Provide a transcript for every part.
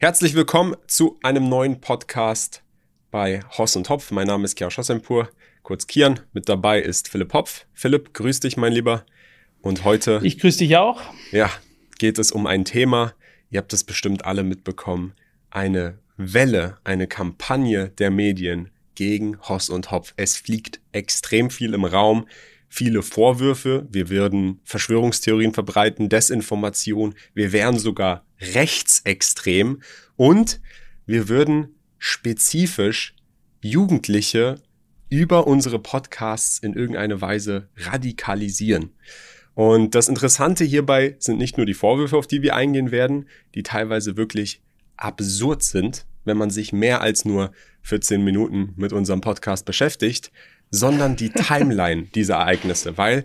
Herzlich willkommen zu einem neuen Podcast bei Hoss und Hopf. Mein Name ist Kian Schossempur, kurz Kian. Mit dabei ist Philipp Hopf. Philipp, grüß dich, mein Lieber. Und heute. Ich grüße dich auch. Ja, geht es um ein Thema. Ihr habt es bestimmt alle mitbekommen. Eine Welle, eine Kampagne der Medien gegen Hoss und Hopf. Es fliegt extrem viel im Raum viele Vorwürfe, wir würden Verschwörungstheorien verbreiten, Desinformation, wir wären sogar rechtsextrem. Und wir würden spezifisch Jugendliche über unsere Podcasts in irgendeine Weise radikalisieren. Und das Interessante hierbei sind nicht nur die Vorwürfe, auf die wir eingehen werden, die teilweise wirklich absurd sind, wenn man sich mehr als nur 14 Minuten mit unserem Podcast beschäftigt, sondern die Timeline dieser Ereignisse, weil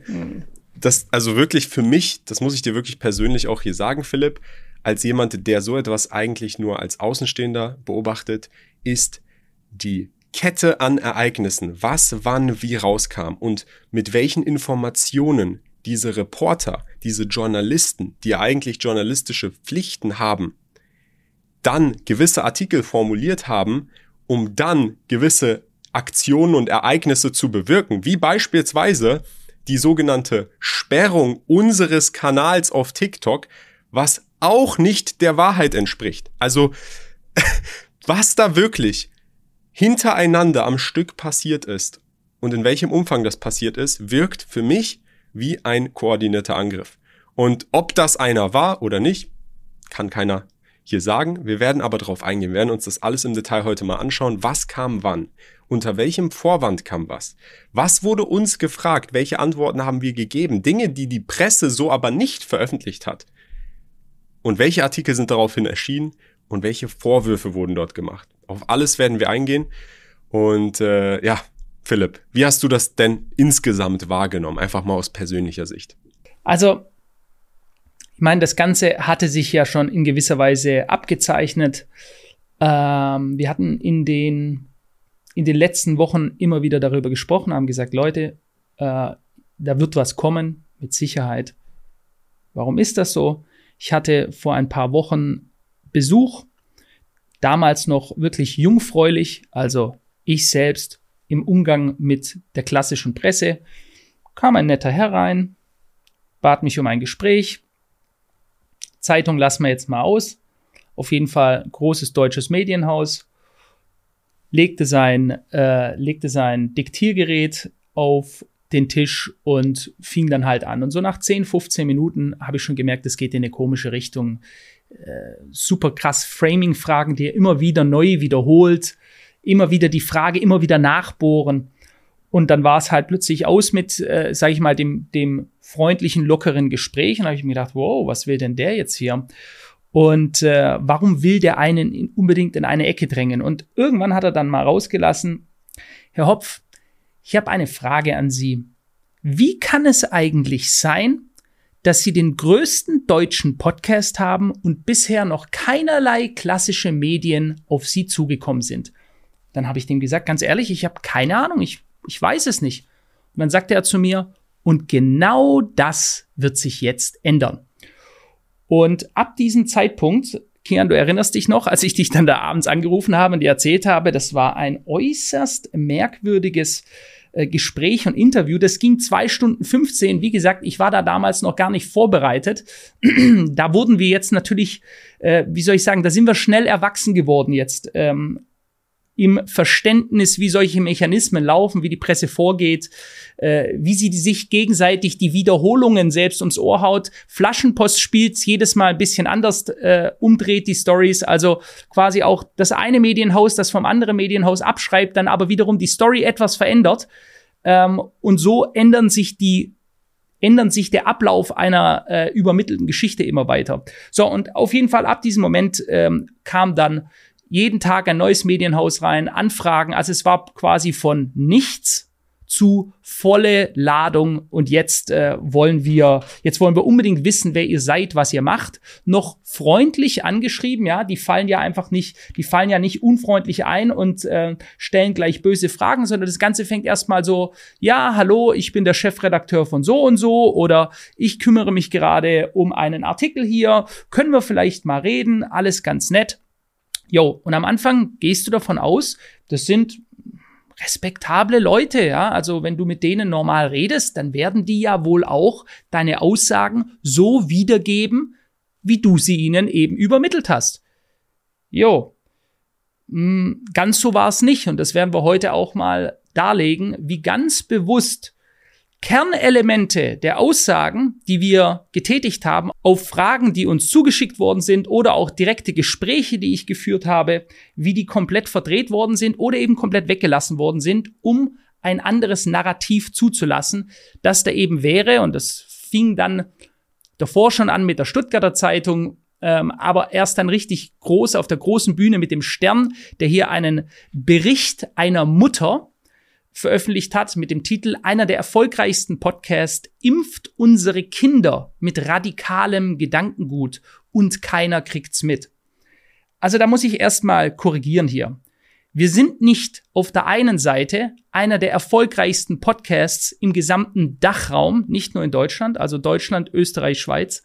das, also wirklich für mich, das muss ich dir wirklich persönlich auch hier sagen, Philipp, als jemand, der so etwas eigentlich nur als Außenstehender beobachtet, ist die Kette an Ereignissen, was wann wie rauskam und mit welchen Informationen diese Reporter, diese Journalisten, die eigentlich journalistische Pflichten haben, dann gewisse Artikel formuliert haben, um dann gewisse Aktionen und Ereignisse zu bewirken, wie beispielsweise die sogenannte Sperrung unseres Kanals auf TikTok, was auch nicht der Wahrheit entspricht. Also, was da wirklich hintereinander am Stück passiert ist und in welchem Umfang das passiert ist, wirkt für mich wie ein koordinierter Angriff. Und ob das einer war oder nicht, kann keiner hier sagen. Wir werden aber darauf eingehen, wir werden uns das alles im Detail heute mal anschauen. Was kam wann? Unter welchem Vorwand kam was? Was wurde uns gefragt? Welche Antworten haben wir gegeben? Dinge, die die Presse so aber nicht veröffentlicht hat. Und welche Artikel sind daraufhin erschienen? Und welche Vorwürfe wurden dort gemacht? Auf alles werden wir eingehen. Und äh, ja, Philipp, wie hast du das denn insgesamt wahrgenommen? Einfach mal aus persönlicher Sicht. Also meine, das Ganze hatte sich ja schon in gewisser Weise abgezeichnet. Ähm, wir hatten in den, in den letzten Wochen immer wieder darüber gesprochen, haben gesagt, Leute, äh, da wird was kommen, mit Sicherheit. Warum ist das so? Ich hatte vor ein paar Wochen Besuch, damals noch wirklich jungfräulich, also ich selbst im Umgang mit der klassischen Presse, kam ein netter Herr rein, bat mich um ein Gespräch, Zeitung lassen wir jetzt mal aus. Auf jeden Fall großes deutsches Medienhaus. Legte sein, äh, legte sein Diktiergerät auf den Tisch und fing dann halt an. Und so nach 10, 15 Minuten habe ich schon gemerkt, es geht in eine komische Richtung. Äh, super krass Framing-Fragen, die er immer wieder neu wiederholt. Immer wieder die Frage, immer wieder nachbohren. Und dann war es halt plötzlich aus mit, äh, sage ich mal, dem, dem freundlichen, lockeren Gespräch. Und habe ich mir gedacht, wow, was will denn der jetzt hier? Und äh, warum will der einen in, unbedingt in eine Ecke drängen? Und irgendwann hat er dann mal rausgelassen, Herr Hopf, ich habe eine Frage an Sie. Wie kann es eigentlich sein, dass Sie den größten deutschen Podcast haben und bisher noch keinerlei klassische Medien auf Sie zugekommen sind? Dann habe ich dem gesagt, ganz ehrlich, ich habe keine Ahnung, ich ich weiß es nicht. Und dann sagte er zu mir, und genau das wird sich jetzt ändern. Und ab diesem Zeitpunkt, Kian, du erinnerst dich noch, als ich dich dann da abends angerufen habe und dir erzählt habe, das war ein äußerst merkwürdiges äh, Gespräch und Interview. Das ging zwei Stunden 15. Wie gesagt, ich war da damals noch gar nicht vorbereitet. da wurden wir jetzt natürlich, äh, wie soll ich sagen, da sind wir schnell erwachsen geworden jetzt. Ähm, im Verständnis, wie solche Mechanismen laufen, wie die Presse vorgeht, äh, wie sie sich gegenseitig die Wiederholungen selbst ums Ohr haut. Flaschenpost spielt jedes Mal ein bisschen anders, äh, umdreht die Stories, also quasi auch das eine Medienhaus, das vom anderen Medienhaus abschreibt, dann aber wiederum die Story etwas verändert. Ähm, und so ändern sich die ändern sich der Ablauf einer äh, übermittelten Geschichte immer weiter. So, und auf jeden Fall ab diesem Moment ähm, kam dann jeden Tag ein neues Medienhaus rein, Anfragen. Also es war quasi von nichts zu volle Ladung und jetzt äh, wollen wir jetzt wollen wir unbedingt wissen, wer ihr seid, was ihr macht. Noch freundlich angeschrieben, ja, die fallen ja einfach nicht, die fallen ja nicht unfreundlich ein und äh, stellen gleich böse Fragen, sondern das Ganze fängt erstmal so, ja, hallo, ich bin der Chefredakteur von so und so oder ich kümmere mich gerade um einen Artikel hier, können wir vielleicht mal reden, alles ganz nett. Jo, und am Anfang gehst du davon aus, das sind respektable Leute, ja. Also wenn du mit denen normal redest, dann werden die ja wohl auch deine Aussagen so wiedergeben, wie du sie ihnen eben übermittelt hast. Jo. Hm, ganz so war es nicht und das werden wir heute auch mal darlegen, wie ganz bewusst Kernelemente der Aussagen, die wir getätigt haben, auf Fragen, die uns zugeschickt worden sind oder auch direkte Gespräche, die ich geführt habe, wie die komplett verdreht worden sind oder eben komplett weggelassen worden sind, um ein anderes Narrativ zuzulassen, das da eben wäre, und das fing dann davor schon an mit der Stuttgarter Zeitung, ähm, aber erst dann richtig groß auf der großen Bühne mit dem Stern, der hier einen Bericht einer Mutter veröffentlicht hat mit dem Titel Einer der erfolgreichsten Podcasts impft unsere Kinder mit radikalem Gedankengut und keiner kriegt's mit. Also da muss ich erstmal korrigieren hier. Wir sind nicht auf der einen Seite einer der erfolgreichsten Podcasts im gesamten Dachraum, nicht nur in Deutschland, also Deutschland, Österreich, Schweiz.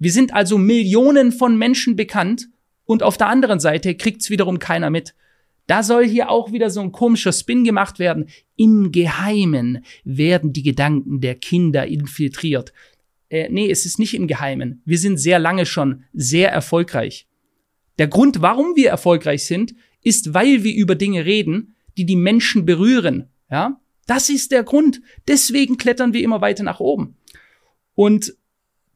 Wir sind also Millionen von Menschen bekannt und auf der anderen Seite kriegt's wiederum keiner mit. Da soll hier auch wieder so ein komischer Spin gemacht werden. Im Geheimen werden die Gedanken der Kinder infiltriert. Äh, nee, es ist nicht im Geheimen. Wir sind sehr lange schon sehr erfolgreich. Der Grund, warum wir erfolgreich sind, ist, weil wir über Dinge reden, die die Menschen berühren. Ja, das ist der Grund. Deswegen klettern wir immer weiter nach oben. Und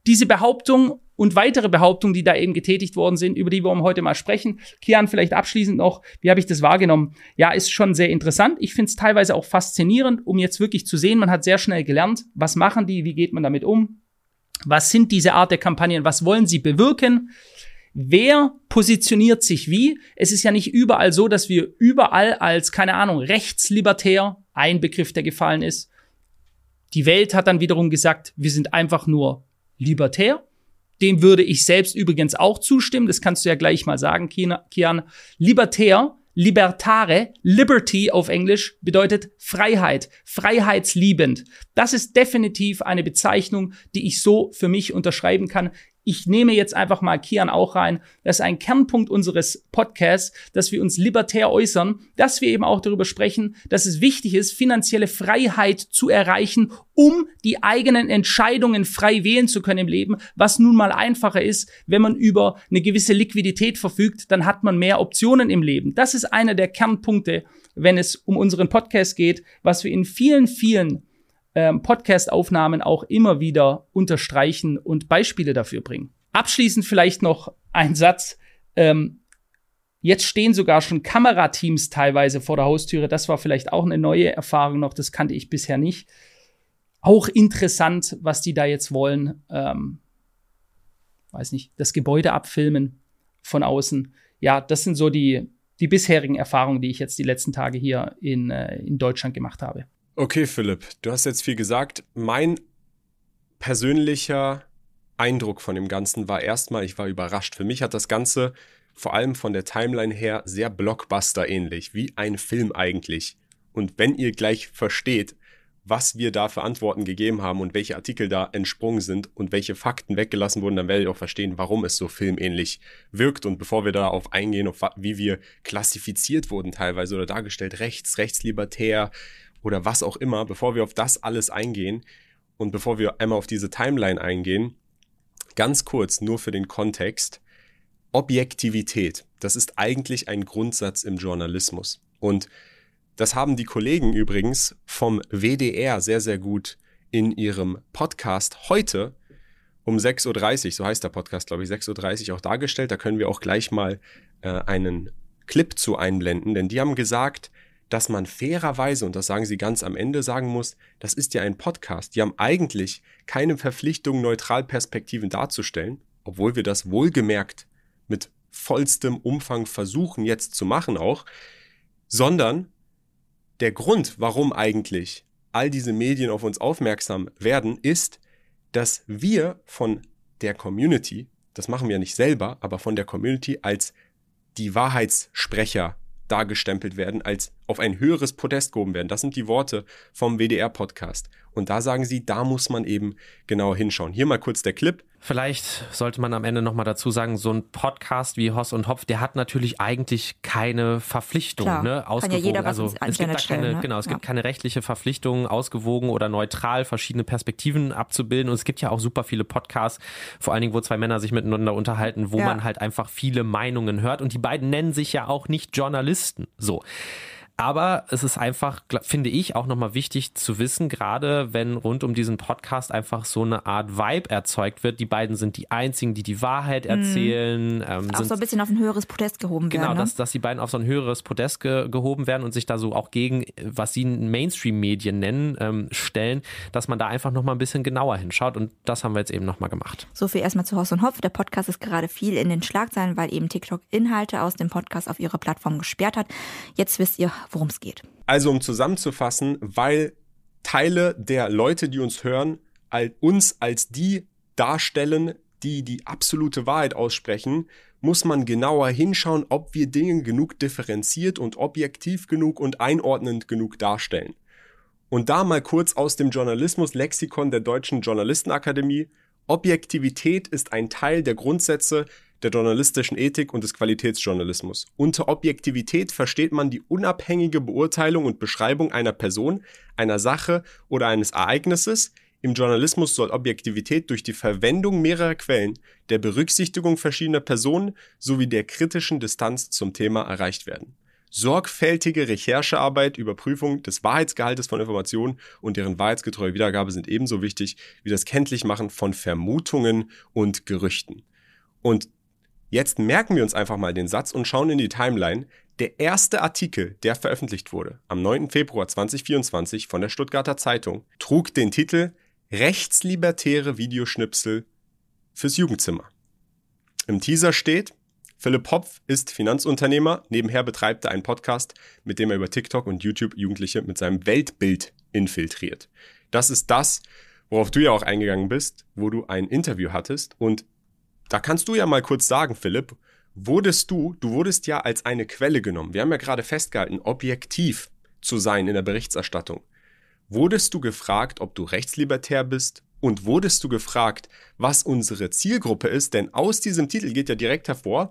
diese Behauptung und weitere Behauptungen, die da eben getätigt worden sind, über die wir heute mal sprechen. Kian, vielleicht abschließend noch, wie habe ich das wahrgenommen? Ja, ist schon sehr interessant. Ich finde es teilweise auch faszinierend, um jetzt wirklich zu sehen, man hat sehr schnell gelernt, was machen die, wie geht man damit um, was sind diese Art der Kampagnen, was wollen sie bewirken. Wer positioniert sich wie? Es ist ja nicht überall so, dass wir überall als, keine Ahnung, rechtslibertär, ein Begriff, der gefallen ist. Die Welt hat dann wiederum gesagt, wir sind einfach nur libertär. Dem würde ich selbst übrigens auch zustimmen. Das kannst du ja gleich mal sagen, Kian. Libertär, libertare, Liberty auf Englisch bedeutet Freiheit, freiheitsliebend. Das ist definitiv eine Bezeichnung, die ich so für mich unterschreiben kann ich nehme jetzt einfach mal Kian auch rein. Das ist ein Kernpunkt unseres Podcasts, dass wir uns libertär äußern, dass wir eben auch darüber sprechen, dass es wichtig ist, finanzielle Freiheit zu erreichen, um die eigenen Entscheidungen frei wählen zu können im Leben, was nun mal einfacher ist, wenn man über eine gewisse Liquidität verfügt, dann hat man mehr Optionen im Leben. Das ist einer der Kernpunkte, wenn es um unseren Podcast geht, was wir in vielen, vielen ähm, Podcast-Aufnahmen auch immer wieder unterstreichen und Beispiele dafür bringen. Abschließend vielleicht noch ein Satz. Ähm, jetzt stehen sogar schon Kamerateams teilweise vor der Haustüre. Das war vielleicht auch eine neue Erfahrung noch. Das kannte ich bisher nicht. Auch interessant, was die da jetzt wollen. Ähm, weiß nicht, das Gebäude abfilmen von außen. Ja, das sind so die, die bisherigen Erfahrungen, die ich jetzt die letzten Tage hier in, äh, in Deutschland gemacht habe. Okay, Philipp, du hast jetzt viel gesagt. Mein persönlicher Eindruck von dem Ganzen war erstmal, ich war überrascht. Für mich hat das Ganze vor allem von der Timeline her sehr Blockbuster ähnlich, wie ein Film eigentlich. Und wenn ihr gleich versteht, was wir da für Antworten gegeben haben und welche Artikel da entsprungen sind und welche Fakten weggelassen wurden, dann werdet ihr auch verstehen, warum es so filmähnlich wirkt. Und bevor wir darauf eingehen, auf wie wir klassifiziert wurden teilweise oder dargestellt, rechts, rechtslibertär, oder was auch immer, bevor wir auf das alles eingehen und bevor wir einmal auf diese Timeline eingehen, ganz kurz nur für den Kontext. Objektivität, das ist eigentlich ein Grundsatz im Journalismus. Und das haben die Kollegen übrigens vom WDR sehr, sehr gut in ihrem Podcast heute um 6.30 Uhr, so heißt der Podcast, glaube ich, 6.30 Uhr auch dargestellt. Da können wir auch gleich mal äh, einen Clip zu einblenden, denn die haben gesagt, dass man fairerweise, und das sagen sie ganz am Ende, sagen muss, das ist ja ein Podcast. Die haben eigentlich keine Verpflichtung, neutral Perspektiven darzustellen, obwohl wir das wohlgemerkt mit vollstem Umfang versuchen jetzt zu machen auch, sondern der Grund, warum eigentlich all diese Medien auf uns aufmerksam werden, ist, dass wir von der Community, das machen wir nicht selber, aber von der Community als die Wahrheitssprecher dargestempelt werden, als auf ein höheres Podest gehoben werden. Das sind die Worte vom WDR-Podcast. Und da sagen sie, da muss man eben genau hinschauen. Hier mal kurz der Clip. Vielleicht sollte man am Ende nochmal dazu sagen, so ein Podcast wie Hoss und Hopf, der hat natürlich eigentlich keine Verpflichtung, Klar, ne? Kann ja Ausgewogen. jeder was also es gibt da keine, ne? genau, es Ja. gibt keine rechtliche Verpflichtung, ausgewogen oder neutral verschiedene Perspektiven abzubilden. Und es gibt ja auch super viele Podcasts, vor allen Dingen, wo zwei Männer sich miteinander unterhalten, wo Ja. man halt einfach viele Meinungen hört. Und die beiden nennen sich ja auch nicht Journalisten. So. Aber es ist einfach, finde ich, auch nochmal wichtig zu wissen, gerade wenn rund um diesen Podcast einfach so eine Art Vibe erzeugt wird. Die beiden sind die einzigen, die die Wahrheit erzählen. Ähm, Mhm. Auch sind so ein bisschen auf ein höheres Podest gehoben Genau, werden. Ne? dass, dass die beiden auf so ein höheres Podest ge gehoben werden und sich da so auch gegen, was sie Mainstream-Medien nennen, ähm, stellen, dass man da einfach nochmal ein bisschen genauer hinschaut und das haben wir jetzt eben nochmal gemacht. So viel erstmal zu Horst und Hopf. Der Podcast ist gerade viel in den Schlagzeilen, weil eben TikTok Inhalte aus dem Podcast auf ihrer Plattform gesperrt hat. Jetzt wisst ihr, worum es geht. Also um zusammenzufassen, weil Teile der Leute, die uns hören, uns als die darstellen, die die absolute Wahrheit aussprechen, muss man genauer hinschauen, ob wir Dinge genug differenziert und objektiv genug und einordnend genug darstellen. Und da mal kurz aus dem Journalismus-Lexikon der Deutschen Journalistenakademie. Objektivität ist ein Teil der Grundsätze der journalistischen Ethik und des Qualitätsjournalismus. Unter Objektivität versteht man die unabhängige Beurteilung und Beschreibung einer Person, einer Sache oder eines Ereignisses. Im Journalismus soll Objektivität durch die Verwendung mehrerer Quellen, der Berücksichtigung verschiedener Personen sowie der kritischen Distanz zum Thema erreicht werden. Sorgfältige Recherchearbeit, Überprüfung des Wahrheitsgehaltes von Informationen und deren wahrheitsgetreue Wiedergabe sind ebenso wichtig wie das Kenntlichmachen von Vermutungen und Gerüchten. Und jetzt merken wir uns einfach mal den Satz und schauen in die Timeline. Der erste Artikel, der veröffentlicht wurde, am 9. Februar 2024 von der Stuttgarter Zeitung, trug den Titel Rechtslibertäre Videoschnipsel fürs Jugendzimmer. Im Teaser steht, Philipp Hopf ist Finanzunternehmer, nebenher betreibt er einen Podcast, mit dem er über TikTok und YouTube Jugendliche mit seinem Weltbild infiltriert. Das ist das, worauf du ja auch eingegangen bist, wo du ein Interview hattest. Und da kannst du ja mal kurz sagen, Philipp, wurdest du, du wurdest ja als eine Quelle genommen. Wir haben ja gerade festgehalten, objektiv zu sein in der Berichterstattung. Wurdest du gefragt, ob du rechtslibertär bist? Und wurdest du gefragt, was unsere Zielgruppe ist? Denn aus diesem Titel geht ja direkt hervor,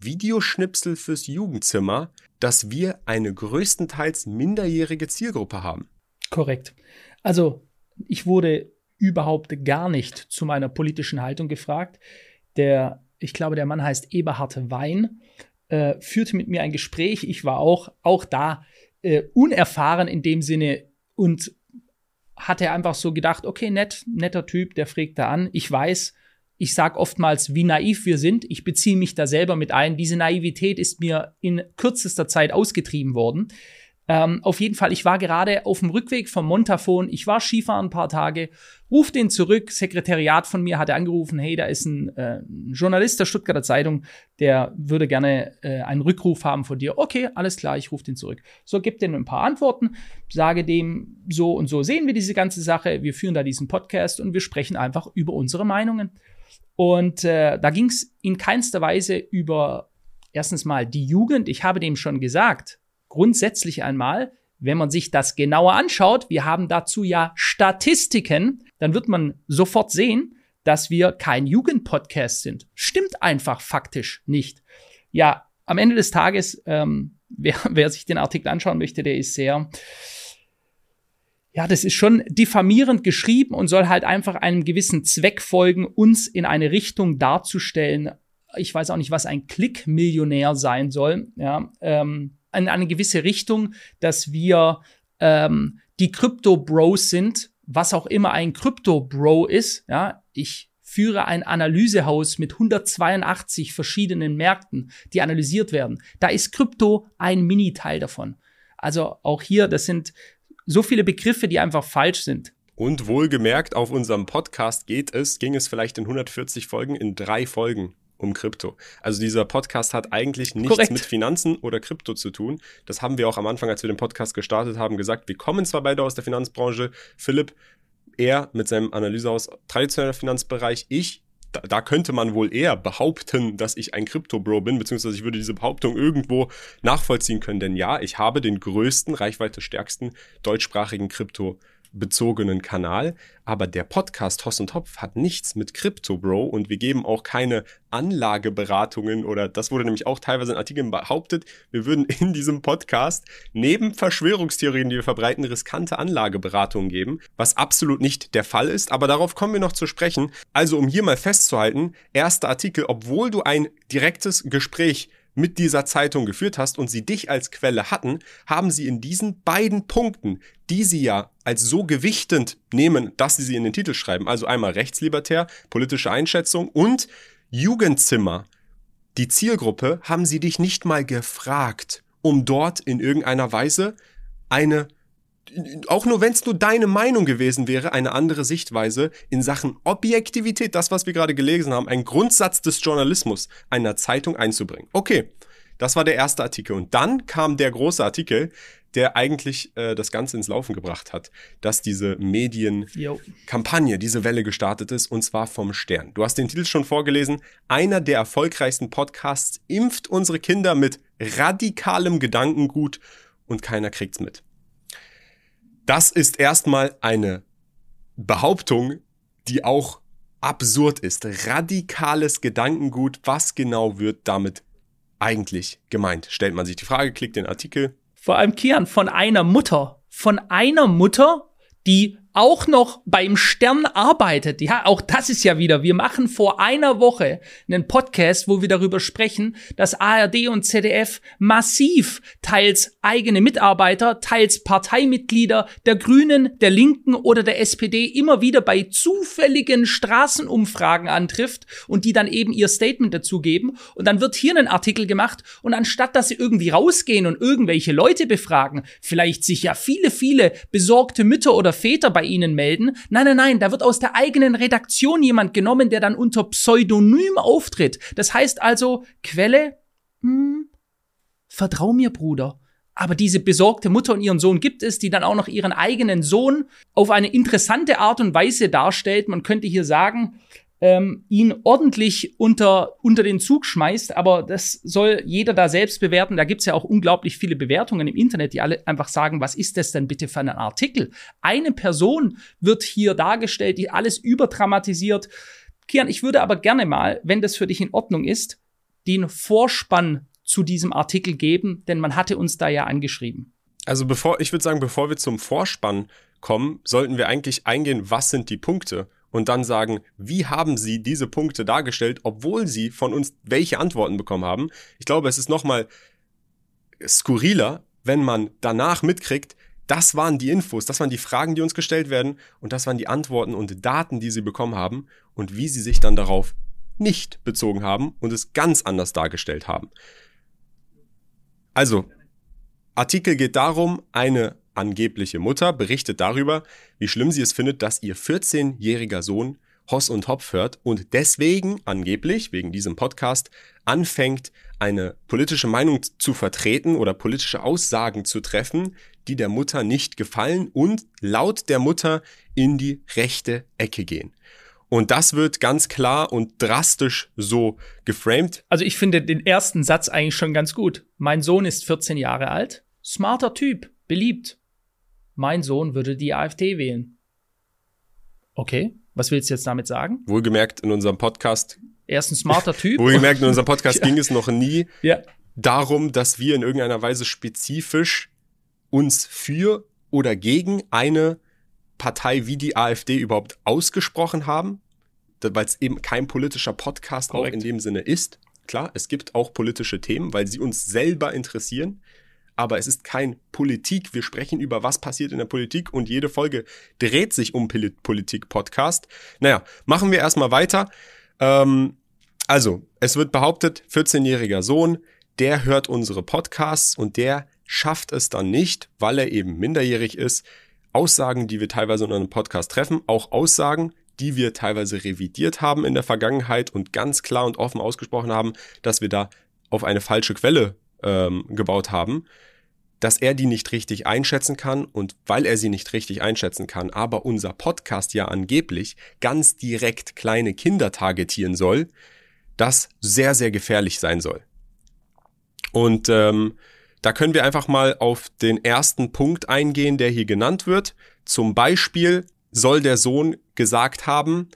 Videoschnipsel fürs Jugendzimmer, dass wir eine größtenteils minderjährige Zielgruppe haben. Korrekt. Also, ich wurde überhaupt gar nicht zu meiner politischen Haltung gefragt. Der, ich glaube, der Mann heißt Eberhard Wein, äh, führte mit mir ein Gespräch. Ich war auch, auch da äh, unerfahren in dem Sinne und hatte einfach so gedacht, okay, nett, netter Typ, der fragt da an. Ich weiß, ich sag oftmals, wie naiv wir sind. Ich beziehe mich da selber mit ein. Diese Naivität ist mir in kürzester Zeit ausgetrieben worden. Ähm, auf jeden Fall, ich war gerade auf dem Rückweg vom Montafon. Ich war Skifahren ein paar Tage, ruf den zurück. Sekretariat von mir hatte angerufen, hey, da ist ein, äh, ein Journalist der Stuttgarter Zeitung, der würde gerne äh, einen Rückruf haben von dir. Okay, alles klar, ich rufe den zurück. So, gib dem ein paar Antworten, sage dem, so und so sehen wir diese ganze Sache. Wir führen da diesen Podcast und wir sprechen einfach über unsere Meinungen. Und äh, da ging es in keinster Weise über erstens mal die Jugend. Ich habe dem schon gesagt, grundsätzlich einmal, wenn man sich das genauer anschaut, wir haben dazu ja Statistiken, dann wird man sofort sehen, dass wir kein Jugendpodcast sind. Stimmt einfach faktisch nicht. Ja, am Ende des Tages, ähm, wer, wer sich den Artikel anschauen möchte, der ist sehr, ja, das ist schon diffamierend geschrieben und soll halt einfach einem gewissen Zweck folgen, uns in eine Richtung darzustellen. Ich weiß auch nicht, was ein Klickmillionär sein soll. Ja, ähm, in eine gewisse Richtung, dass wir ähm, die Krypto-Bros sind, was auch immer ein Krypto-Bro ist. Ja, ich führe ein Analysehaus mit 182 verschiedenen Märkten, die analysiert werden. Da ist Krypto ein Mini-Teil davon. Also auch hier, das sind so viele Begriffe, die einfach falsch sind. Und wohlgemerkt, auf unserem Podcast geht es, ging es vielleicht in 140 Folgen in drei Folgen um Krypto. Also dieser Podcast hat eigentlich nichts Korrekt. mit Finanzen oder Krypto zu tun. Das haben wir auch am Anfang, als wir den Podcast gestartet haben, gesagt. Wir kommen zwar beide aus der Finanzbranche. Philipp, er mit seinem Analysehaus traditioneller Finanzbereich, ich da, könnte man wohl eher behaupten, dass ich ein Krypto-Bro bin, beziehungsweise ich würde diese Behauptung irgendwo nachvollziehen können. Denn ja, ich habe den größten, reichweite stärksten deutschsprachigen bezogenen Kanal, aber der Podcast Hoss und Hopf hat nichts mit Crypto Bro. Und wir geben auch keine Anlageberatungen oder das wurde nämlich auch teilweise in Artikeln behauptet, wir würden in diesem Podcast neben Verschwörungstheorien, die wir verbreiten, riskante Anlageberatungen geben, was absolut nicht der Fall ist, aber darauf kommen wir noch zu sprechen. Also um hier mal festzuhalten, erster Artikel, obwohl du ein direktes Gespräch mit dieser Zeitung geführt hast und sie dich als Quelle hatten, haben sie in diesen beiden Punkten, die sie ja als so gewichtend nehmen, dass sie sie in den Titel schreiben, also einmal rechtslibertär, politische Einschätzung und Jugendzimmer, die Zielgruppe, haben sie dich nicht mal gefragt, um dort in irgendeiner Weise eine auch nur wenn es nur deine Meinung gewesen wäre, eine andere Sichtweise in Sachen Objektivität, das, was wir gerade gelesen haben, ein Grundsatz des Journalismus einer Zeitung einzubringen. Okay, das war der erste Artikel. Und dann kam der große Artikel, der eigentlich äh, das Ganze ins Laufen gebracht hat, dass diese Medienkampagne, diese Welle gestartet ist, und zwar vom Stern. Du hast den Titel schon vorgelesen. Einer der erfolgreichsten Podcasts impft unsere Kinder mit radikalem Gedankengut und keiner kriegt's mit. Das ist erstmal eine Behauptung, die auch absurd ist. Radikales Gedankengut. Was genau wird damit eigentlich gemeint? Stellt man sich die Frage, klickt den Artikel. Vor allem Kian, von einer Mutter. Von einer Mutter, die auch noch beim Stern arbeitet. Ja, auch das ist ja wieder. Wir machen vor einer Woche einen Podcast, wo wir darüber sprechen, dass ARD und ZDF massiv teils eigene Mitarbeiter, teils Parteimitglieder der Grünen, der Linken oder der SPD immer wieder bei zufälligen Straßenumfragen antrifft und die dann eben ihr Statement dazu geben. Und dann wird hier ein Artikel gemacht und anstatt dass sie irgendwie rausgehen und irgendwelche Leute befragen, vielleicht sich ja viele, viele besorgte Mütter oder Väter bei ihnen melden. Nein, nein, nein, da wird aus der eigenen Redaktion jemand genommen, der dann unter Pseudonym auftritt. Das heißt also, Quelle, hm, vertrau mir, Bruder. Aber diese besorgte Mutter und ihren Sohn gibt es, die dann auch noch ihren eigenen Sohn auf eine interessante Art und Weise darstellt. Man könnte hier sagen, ähm, ihn ordentlich unter, unter den Zug schmeißt. Aber das soll jeder da selbst bewerten. Da gibt's ja auch unglaublich viele Bewertungen im Internet, die alle einfach sagen, was ist das denn bitte für ein Artikel? Eine Person wird hier dargestellt, die alles überdramatisiert. Kian, ich würde aber gerne mal, wenn das für dich in Ordnung ist, den Vorspann zu diesem Artikel geben, denn man hatte uns da ja angeschrieben. Also bevor, ich würde sagen, bevor wir zum Vorspann kommen, sollten wir eigentlich eingehen, was sind die Punkte und dann sagen, wie haben sie diese Punkte dargestellt, obwohl sie von uns welche Antworten bekommen haben. Ich glaube, es ist nochmal skurriler, wenn man danach mitkriegt, das waren die Infos, das waren die Fragen, die uns gestellt werden und das waren die Antworten und Daten, die sie bekommen haben und wie sie sich dann darauf nicht bezogen haben und es ganz anders dargestellt haben. Also, Artikel geht darum, eine angebliche Mutter berichtet darüber, wie schlimm sie es findet, dass ihr 14-jähriger Sohn Hoss und Hopf hört und deswegen angeblich, wegen diesem Podcast, anfängt, eine politische Meinung zu vertreten oder politische Aussagen zu treffen, die der Mutter nicht gefallen und laut der Mutter in die rechte Ecke gehen. Und das wird ganz klar und drastisch so geframed. Also ich finde den ersten Satz eigentlich schon ganz gut. Mein Sohn ist 14 Jahre alt, smarter Typ, beliebt mein Sohn würde die AfD wählen. Okay, was willst du jetzt damit sagen? Wohlgemerkt in unserem Podcast. Er ist ein smarter Typ. Wohlgemerkt in unserem Podcast ja. ging es noch nie ja. darum, dass wir in irgendeiner Weise spezifisch uns für oder gegen eine Partei wie die AfD überhaupt ausgesprochen haben, weil es eben kein politischer Podcast Korrekt. auch in dem Sinne ist. Klar, es gibt auch politische Themen, weil sie uns selber interessieren aber es ist kein Politik. Wir sprechen über was passiert in der Politik und jede Folge dreht sich um Politik-Podcast. Naja, machen wir erstmal weiter. Ähm, also, es wird behauptet, 14-jähriger Sohn, der hört unsere Podcasts und der schafft es dann nicht, weil er eben minderjährig ist, Aussagen, die wir teilweise in einem Podcast treffen, auch Aussagen, die wir teilweise revidiert haben in der Vergangenheit und ganz klar und offen ausgesprochen haben, dass wir da auf eine falsche Quelle ähm, gebaut haben, dass er die nicht richtig einschätzen kann und weil er sie nicht richtig einschätzen kann, aber unser Podcast ja angeblich ganz direkt kleine Kinder targetieren soll, das sehr, sehr gefährlich sein soll. Und ähm, Da können wir einfach mal auf den ersten Punkt eingehen, der hier genannt wird. Zum Beispiel soll der Sohn gesagt haben,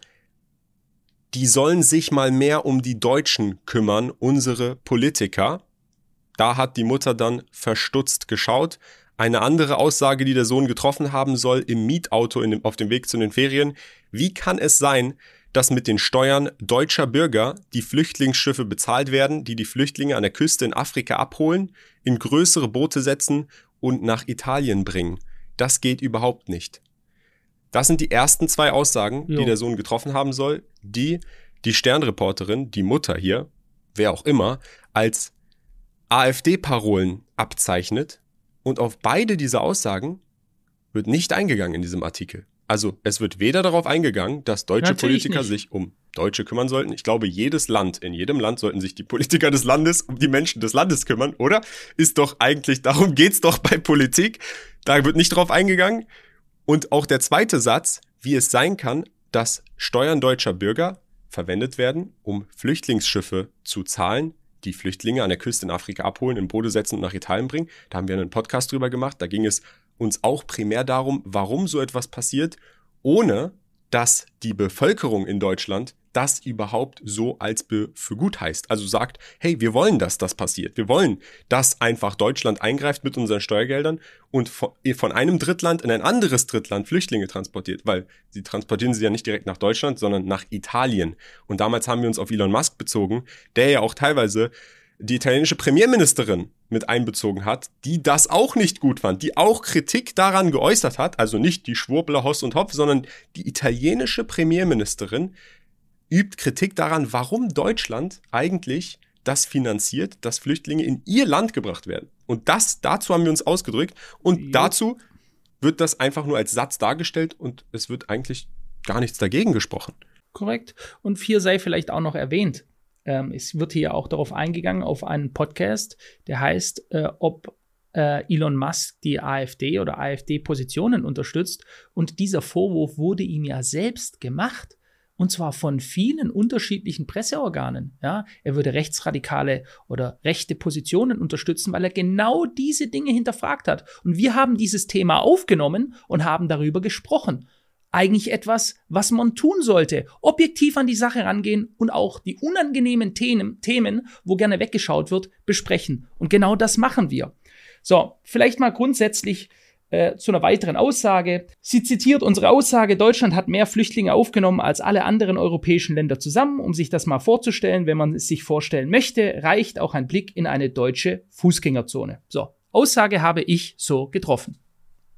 die sollen sich mal mehr um die Deutschen kümmern, unsere Politiker. Da hat die Mutter dann verstutzt geschaut. Eine andere Aussage, die der Sohn getroffen haben soll im Mietauto dem, auf dem Weg zu den Ferien. Wie kann es sein, dass mit den Steuern deutscher Bürger die Flüchtlingsschiffe bezahlt werden, die die Flüchtlinge an der Küste in Afrika abholen, in größere Boote setzen und nach Italien bringen? Das geht überhaupt nicht. Das sind die ersten zwei Aussagen, jo. die der Sohn getroffen haben soll, die die Sternreporterin, die Mutter hier, wer auch immer, als AfD-Parolen abzeichnet. Und auf beide diese Aussagen wird nicht eingegangen in diesem Artikel. Also es wird weder darauf eingegangen, dass deutsche Natürlich Politiker nicht. sich um Deutsche kümmern sollten. Ich glaube, jedes Land, in jedem Land sollten sich die Politiker des Landes um die Menschen des Landes kümmern, oder? Ist doch eigentlich, darum geht's doch bei Politik. Da wird nicht drauf eingegangen. Und auch der zweite Satz, wie es sein kann, dass Steuern deutscher Bürger verwendet werden, um Flüchtlingsschiffe zu zahlen, die Flüchtlinge an der Küste in Afrika abholen, in Boote setzen und nach Italien bringen. Da haben wir einen Podcast drüber gemacht. Da ging es uns auch primär darum, warum so etwas passiert, ohne dass die Bevölkerung in Deutschland das überhaupt so als für gut heißt. Also sagt, hey, wir wollen, dass das passiert. Wir wollen, dass einfach Deutschland eingreift mit unseren Steuergeldern und von einem Drittland in ein anderes Drittland Flüchtlinge transportiert, weil sie transportieren sie ja nicht direkt nach Deutschland, sondern nach Italien. Und damals haben wir uns auf Elon Musk bezogen, der ja auch teilweise die italienische Premierministerin mit einbezogen hat, die das auch nicht gut fand, die auch Kritik daran geäußert hat, also nicht die Schwurbler Hoss und Hopf, sondern die italienische Premierministerin übt Kritik daran, warum Deutschland eigentlich das finanziert, dass Flüchtlinge in ihr Land gebracht werden. Und das, dazu haben wir uns ausgedrückt. Und ja. dazu wird das einfach nur als Satz dargestellt und es wird eigentlich gar nichts dagegen gesprochen. Korrekt. Und vier sei vielleicht auch noch erwähnt. Ähm, es wird hier auch darauf eingegangen, auf einen Podcast, der heißt, äh, ob äh, Elon Musk die AfD oder AfD-Positionen unterstützt. Und dieser Vorwurf wurde ihm ja selbst gemacht. Und zwar von vielen unterschiedlichen Presseorganen. Ja, er würde rechtsradikale oder rechte Positionen unterstützen, weil er genau diese Dinge hinterfragt hat. Und wir haben dieses Thema aufgenommen und haben darüber gesprochen. Eigentlich etwas, was man tun sollte. Objektiv an die Sache rangehen und auch die unangenehmen Themen, Themen, wo gerne weggeschaut wird, besprechen. Und genau das machen wir. So, vielleicht mal grundsätzlich äh, zu einer weiteren Aussage. Sie zitiert unsere Aussage, Deutschland hat mehr Flüchtlinge aufgenommen als alle anderen europäischen Länder zusammen. Um sich das mal vorzustellen, wenn man es sich vorstellen möchte, reicht auch ein Blick in eine deutsche Fußgängerzone. So, Aussage habe ich so getroffen.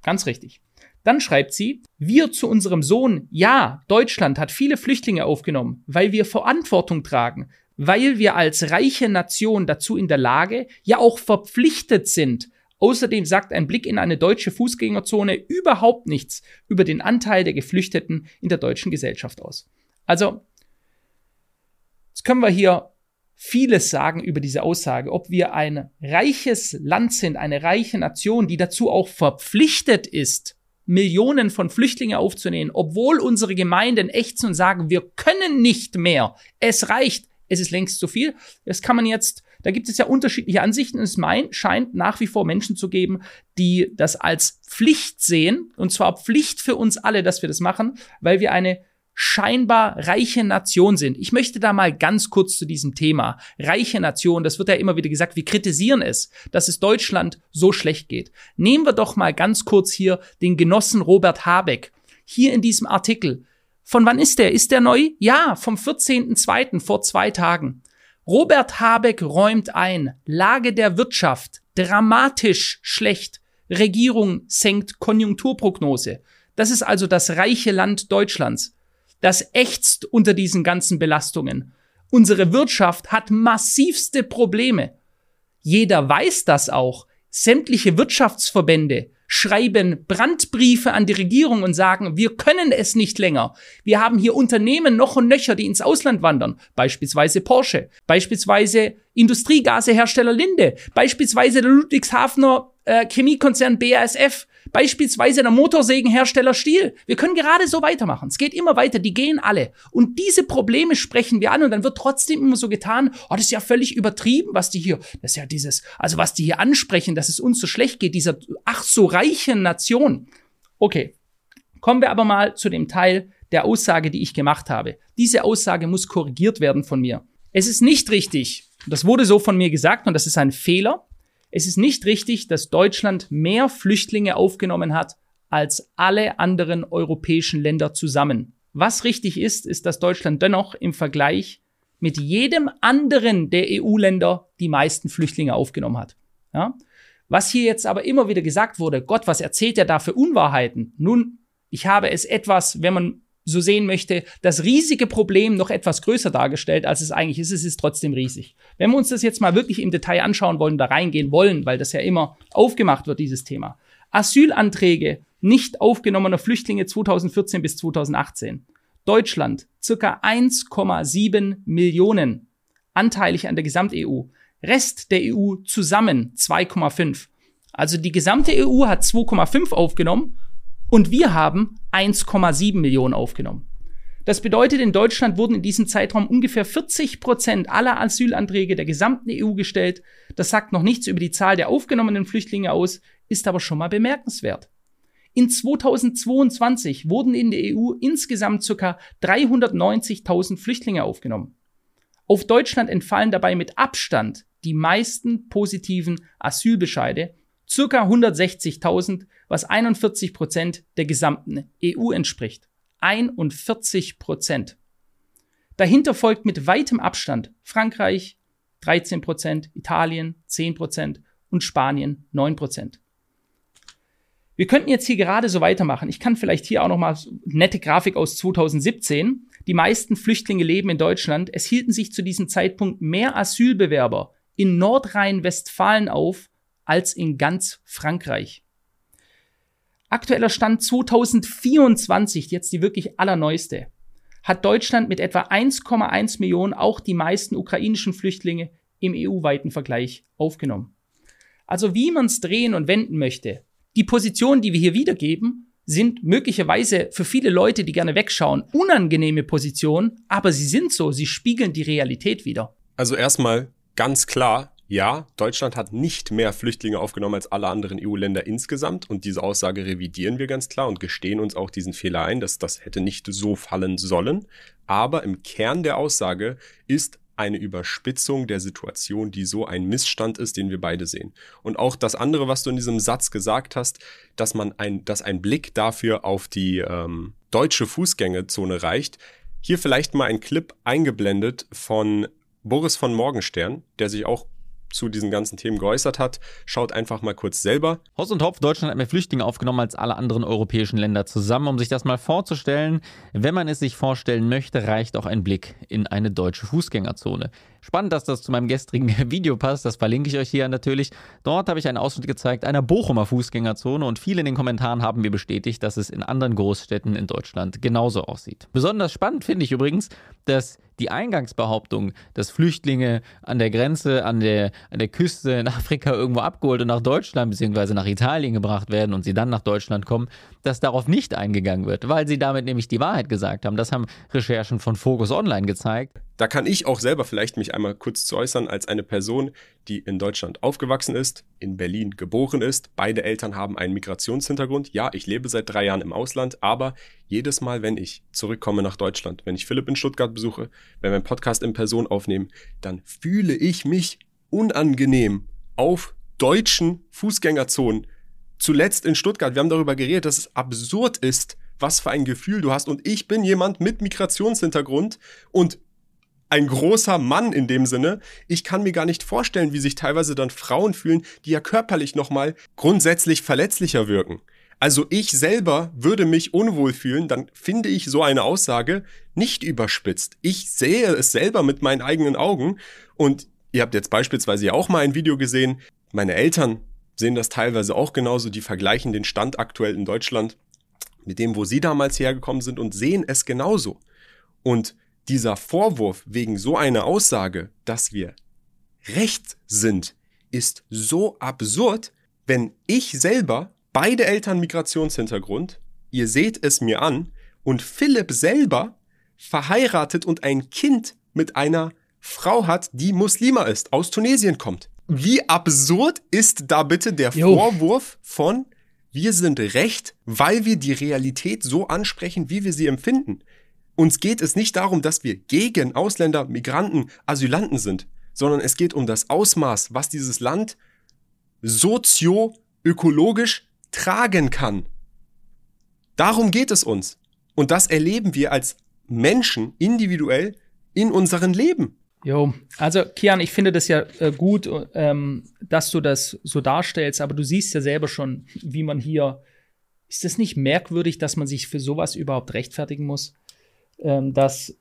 Ganz richtig. Dann schreibt sie, wir zu unserem Sohn, ja, Deutschland hat viele Flüchtlinge aufgenommen, weil wir Verantwortung tragen, weil wir als reiche Nation dazu in der Lage, ja auch verpflichtet sind, Außerdem sagt ein Blick in eine deutsche Fußgängerzone überhaupt nichts über den Anteil der Geflüchteten in der deutschen Gesellschaft aus. Also, jetzt können wir hier vieles sagen über diese Aussage, ob wir ein reiches Land sind, eine reiche Nation, die dazu auch verpflichtet ist, Millionen von Flüchtlingen aufzunehmen, obwohl unsere Gemeinden ächzen und sagen, wir können nicht mehr. Es reicht. Es ist längst zu viel. Das kann man jetzt da gibt es ja unterschiedliche Ansichten und es mein, scheint nach wie vor Menschen zu geben, die das als Pflicht sehen. Und zwar Pflicht für uns alle, dass wir das machen, weil wir eine scheinbar reiche Nation sind. Ich möchte da mal ganz kurz zu diesem Thema. Reiche Nation, das wird ja immer wieder gesagt, wir kritisieren es, dass es Deutschland so schlecht geht. Nehmen wir doch mal ganz kurz hier den Genossen Robert Habeck. Hier in diesem Artikel. Von wann ist der? Ist der neu? Ja, vom 14.02. vor zwei Tagen. Robert Habeck räumt ein, Lage der Wirtschaft dramatisch schlecht. Regierung senkt Konjunkturprognose. Das ist also das reiche Land Deutschlands. Das ächzt unter diesen ganzen Belastungen. Unsere Wirtschaft hat massivste Probleme. Jeder weiß das auch. Sämtliche Wirtschaftsverbände, schreiben Brandbriefe an die Regierung und sagen, wir können es nicht länger. Wir haben hier Unternehmen noch und nöcher, die ins Ausland wandern. Beispielsweise Porsche, beispielsweise Industriegasehersteller Linde, beispielsweise der Ludwigshafener äh, Chemiekonzern BASF. Beispielsweise der Motorsägenhersteller Stiel. Wir können gerade so weitermachen. Es geht immer weiter, die gehen alle. Und diese Probleme sprechen wir an und dann wird trotzdem immer so getan, oh, das ist ja völlig übertrieben, was die hier, das ist ja dieses, also was die hier ansprechen, dass es uns so schlecht geht, dieser ach so reichen Nation. Okay. Kommen wir aber mal zu dem Teil der Aussage, die ich gemacht habe. Diese Aussage muss korrigiert werden von mir. Es ist nicht richtig, das wurde so von mir gesagt und das ist ein Fehler. Es ist nicht richtig, dass Deutschland mehr Flüchtlinge aufgenommen hat als alle anderen europäischen Länder zusammen. Was richtig ist, ist, dass Deutschland dennoch im Vergleich mit jedem anderen der EU-Länder die meisten Flüchtlinge aufgenommen hat. Ja? Was hier jetzt aber immer wieder gesagt wurde, Gott, was erzählt er da für Unwahrheiten? Nun, ich habe es etwas, wenn man so sehen möchte, das riesige Problem noch etwas größer dargestellt, als es eigentlich ist. Es ist trotzdem riesig. Wenn wir uns das jetzt mal wirklich im Detail anschauen wollen, da reingehen wollen, weil das ja immer aufgemacht wird, dieses Thema. Asylanträge nicht aufgenommener Flüchtlinge 2014 bis 2018. Deutschland circa 1,7 Millionen anteilig an der Gesamt-EU. Rest der EU zusammen 2,5. Also die gesamte EU hat 2,5 aufgenommen und wir haben 1,7 Millionen aufgenommen. Das bedeutet, in Deutschland wurden in diesem Zeitraum ungefähr 40 Prozent aller Asylanträge der gesamten EU gestellt. Das sagt noch nichts über die Zahl der aufgenommenen Flüchtlinge aus, ist aber schon mal bemerkenswert. In 2022 wurden in der EU insgesamt ca. 390.000 Flüchtlinge aufgenommen. Auf Deutschland entfallen dabei mit Abstand die meisten positiven Asylbescheide, circa 160.000, was 41 Prozent der gesamten EU entspricht. 41 Prozent. Dahinter folgt mit weitem Abstand Frankreich 13 Prozent, Italien 10 Prozent und Spanien 9 Prozent. Wir könnten jetzt hier gerade so weitermachen. Ich kann vielleicht hier auch noch mal nette Grafik aus 2017. Die meisten Flüchtlinge leben in Deutschland. Es hielten sich zu diesem Zeitpunkt mehr Asylbewerber in Nordrhein-Westfalen auf als in ganz Frankreich. Aktueller Stand 2024, jetzt die wirklich allerneueste, hat Deutschland mit etwa 1,1 Millionen auch die meisten ukrainischen Flüchtlinge im EU-weiten Vergleich aufgenommen. Also wie man es drehen und wenden möchte, die Positionen, die wir hier wiedergeben, sind möglicherweise für viele Leute, die gerne wegschauen, unangenehme Positionen, aber sie sind so, sie spiegeln die Realität wieder. Also erstmal ganz klar, ja, Deutschland hat nicht mehr Flüchtlinge aufgenommen als alle anderen EU-Länder insgesamt und diese Aussage revidieren wir ganz klar und gestehen uns auch diesen Fehler ein, dass das hätte nicht so fallen sollen. Aber im Kern der Aussage ist eine Überspitzung der Situation, die so ein Missstand ist, den wir beide sehen. Und auch das andere, was du in diesem Satz gesagt hast, dass man ein, dass ein Blick dafür auf die ähm, deutsche Fußgängerzone reicht. Hier vielleicht mal ein Clip eingeblendet von Boris von Morgenstern, der sich auch zu diesen ganzen Themen geäußert hat. Schaut einfach mal kurz selber. Hoss und Hopf, Deutschland hat mehr Flüchtlinge aufgenommen als alle anderen europäischen Länder zusammen. Um sich das mal vorzustellen, wenn man es sich vorstellen möchte, reicht auch ein Blick in eine deutsche Fußgängerzone. Spannend, dass das zu meinem gestrigen Video passt, das verlinke ich euch hier natürlich. Dort habe ich einen Ausschnitt gezeigt einer Bochumer Fußgängerzone und viele in den Kommentaren haben mir bestätigt, dass es in anderen Großstädten in Deutschland genauso aussieht. Besonders spannend finde ich übrigens, dass die Eingangsbehauptung, dass Flüchtlinge an der Grenze, an der, an der Küste in Afrika irgendwo abgeholt und nach Deutschland bzw. nach Italien gebracht werden und sie dann nach Deutschland kommen, dass darauf nicht eingegangen wird, weil sie damit nämlich die Wahrheit gesagt haben. Das haben Recherchen von Focus Online gezeigt. Da kann ich auch selber vielleicht mich einmal kurz zu äußern als eine Person, die in Deutschland aufgewachsen ist, in Berlin geboren ist. Beide Eltern haben einen Migrationshintergrund. Ja, ich lebe seit drei Jahren im Ausland, aber jedes Mal, wenn ich zurückkomme nach Deutschland, wenn ich Philipp in Stuttgart besuche, wenn wir einen Podcast in Person aufnehmen, dann fühle ich mich unangenehm auf deutschen Fußgängerzonen zuletzt in Stuttgart, wir haben darüber geredet, dass es absurd ist, was für ein Gefühl du hast. Und ich bin jemand mit Migrationshintergrund und ein großer Mann in dem Sinne. Ich kann mir gar nicht vorstellen, wie sich teilweise dann Frauen fühlen, die ja körperlich nochmal grundsätzlich verletzlicher wirken. Also ich selber würde mich unwohl fühlen, dann finde ich so eine Aussage nicht überspitzt. Ich sehe es selber mit meinen eigenen Augen und ihr habt jetzt beispielsweise ja auch mal ein Video gesehen. Meine Eltern sehen das teilweise auch genauso. Die vergleichen den Stand aktuell in Deutschland mit dem, wo sie damals hergekommen sind und sehen es genauso. Und dieser Vorwurf wegen so einer Aussage, dass wir recht sind, ist so absurd, wenn ich selber beide Eltern Migrationshintergrund. Ihr seht es mir an. Und Philipp selber verheiratet und ein Kind mit einer Frau hat, die Muslima ist, aus Tunesien kommt. Wie absurd ist da bitte der Jo. Vorwurf von wir sind recht, weil wir die Realität so ansprechen, wie wir sie empfinden. Uns geht es nicht darum, dass wir gegen Ausländer, Migranten, Asylanten sind, sondern es geht um das Ausmaß, was dieses Land sozio-ökologisch tragen kann. Darum geht es uns. Und das erleben wir als Menschen individuell in unserem Leben. Jo, also Kian, ich finde das ja äh, gut, ähm, dass du das so darstellst, aber du siehst ja selber schon, wie man hier. Ist es nicht merkwürdig, dass man sich für sowas überhaupt rechtfertigen muss? Ähm, dass,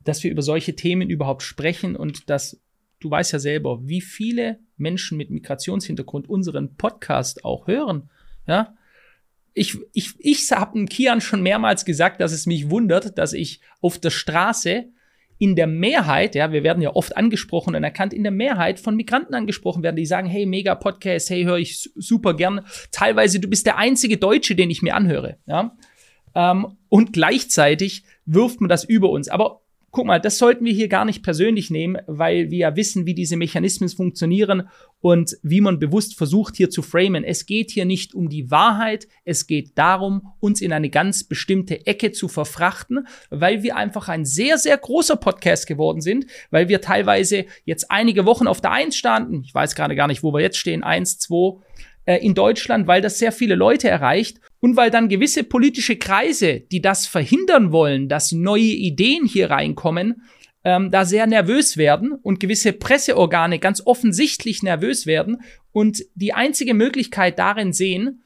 dass wir über solche Themen überhaupt sprechen und dass du weißt ja selber, wie viele Menschen mit Migrationshintergrund unseren Podcast auch hören. Ja, ich, ich, ich habe Kian schon mehrmals gesagt, dass es mich wundert, dass ich auf der Straße in der Mehrheit, ja, wir werden ja oft angesprochen und erkannt, in der Mehrheit von Migranten angesprochen werden, die sagen, hey, mega Podcast, hey, höre ich super gern. Teilweise, du bist der einzige Deutsche, den ich mir anhöre, ja. Ähm, und gleichzeitig wirft man das über uns. Aber guck mal, das sollten wir hier gar nicht persönlich nehmen, weil wir ja wissen, wie diese Mechanismen funktionieren und wie man bewusst versucht hier zu framen. Es geht hier nicht um die Wahrheit, es geht darum, uns in eine ganz bestimmte Ecke zu verfrachten, weil wir einfach ein sehr, sehr großer Podcast geworden sind, weil wir teilweise jetzt einige Wochen auf der Eins standen. Ich weiß gerade gar nicht, wo wir jetzt stehen. Eins, zwei äh, in Deutschland, weil das sehr viele Leute erreicht und weil dann gewisse politische Kreise, die das verhindern wollen, dass neue Ideen hier reinkommen, ähm, da sehr nervös werden und gewisse Presseorgane ganz offensichtlich nervös werden und die einzige Möglichkeit darin sehen,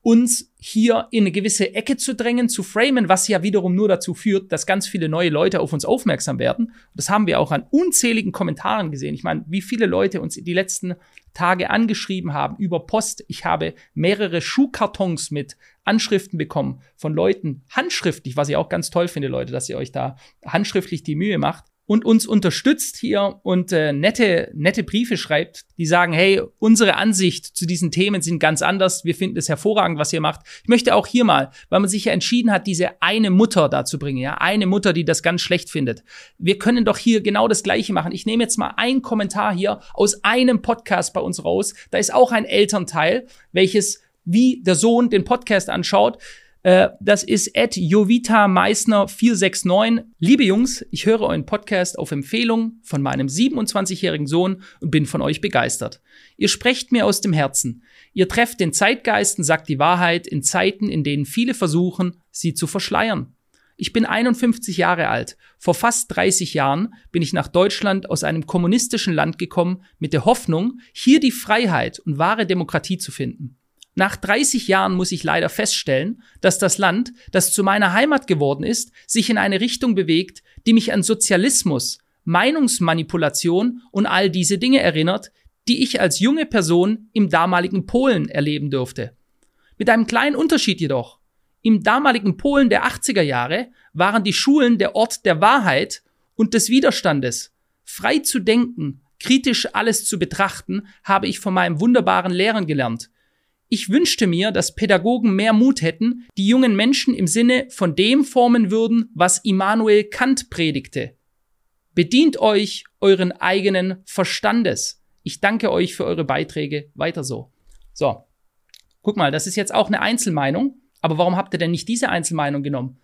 uns hier in eine gewisse Ecke zu drängen, zu framen, was ja wiederum nur dazu führt, dass ganz viele neue Leute auf uns aufmerksam werden. Das haben wir auch an unzähligen Kommentaren gesehen. Ich meine, wie viele Leute uns die letzten Tage angeschrieben haben über Post. Ich habe mehrere Schuhkartons mit Anschriften bekommen von Leuten, handschriftlich, was ich auch ganz toll finde, Leute, dass ihr euch da handschriftlich die Mühe macht und uns unterstützt hier und äh, nette, nette Briefe schreibt, die sagen, hey, unsere Ansicht zu diesen Themen sind ganz anders. Wir finden es hervorragend, was ihr macht. Ich möchte auch hier mal, weil man sich ja entschieden hat, diese eine Mutter da zu bringen, ja, eine Mutter, die das ganz schlecht findet. Wir können doch hier genau das Gleiche machen. Ich nehme jetzt mal einen Kommentar hier aus einem Podcast bei uns raus. Da ist auch ein Elternteil, welches wie der Sohn den Podcast anschaut. Äh, das ist at Jovita Meissner 469. Liebe Jungs, ich höre euren Podcast auf Empfehlung von meinem 27-jährigen Sohn und bin von euch begeistert. Ihr sprecht mir aus dem Herzen. Ihr trefft den Zeitgeist und sagt die Wahrheit in Zeiten, in denen viele versuchen, sie zu verschleiern. Ich bin 51 Jahre alt. Vor fast 30 Jahren bin ich nach Deutschland aus einem kommunistischen Land gekommen mit der Hoffnung, hier die Freiheit und wahre Demokratie zu finden. Nach 30 Jahren muss ich leider feststellen, dass das Land, das zu meiner Heimat geworden ist, sich in eine Richtung bewegt, die mich an Sozialismus, Meinungsmanipulation und all diese Dinge erinnert, die ich als junge Person im damaligen Polen erleben durfte. Mit einem kleinen Unterschied jedoch. Im damaligen Polen der 80er Jahre waren die Schulen der Ort der Wahrheit und des Widerstandes. Frei zu denken, kritisch alles zu betrachten, habe ich von meinem wunderbaren Lehrern gelernt. Ich wünschte mir, dass Pädagogen mehr Mut hätten, die jungen Menschen im Sinne von dem formen würden, was Immanuel Kant predigte. Bedient euch euren eigenen Verstandes. Ich danke euch für eure Beiträge. Weiter so. So. Guck mal, das ist jetzt auch eine Einzelmeinung. Aber warum habt ihr denn nicht diese Einzelmeinung genommen?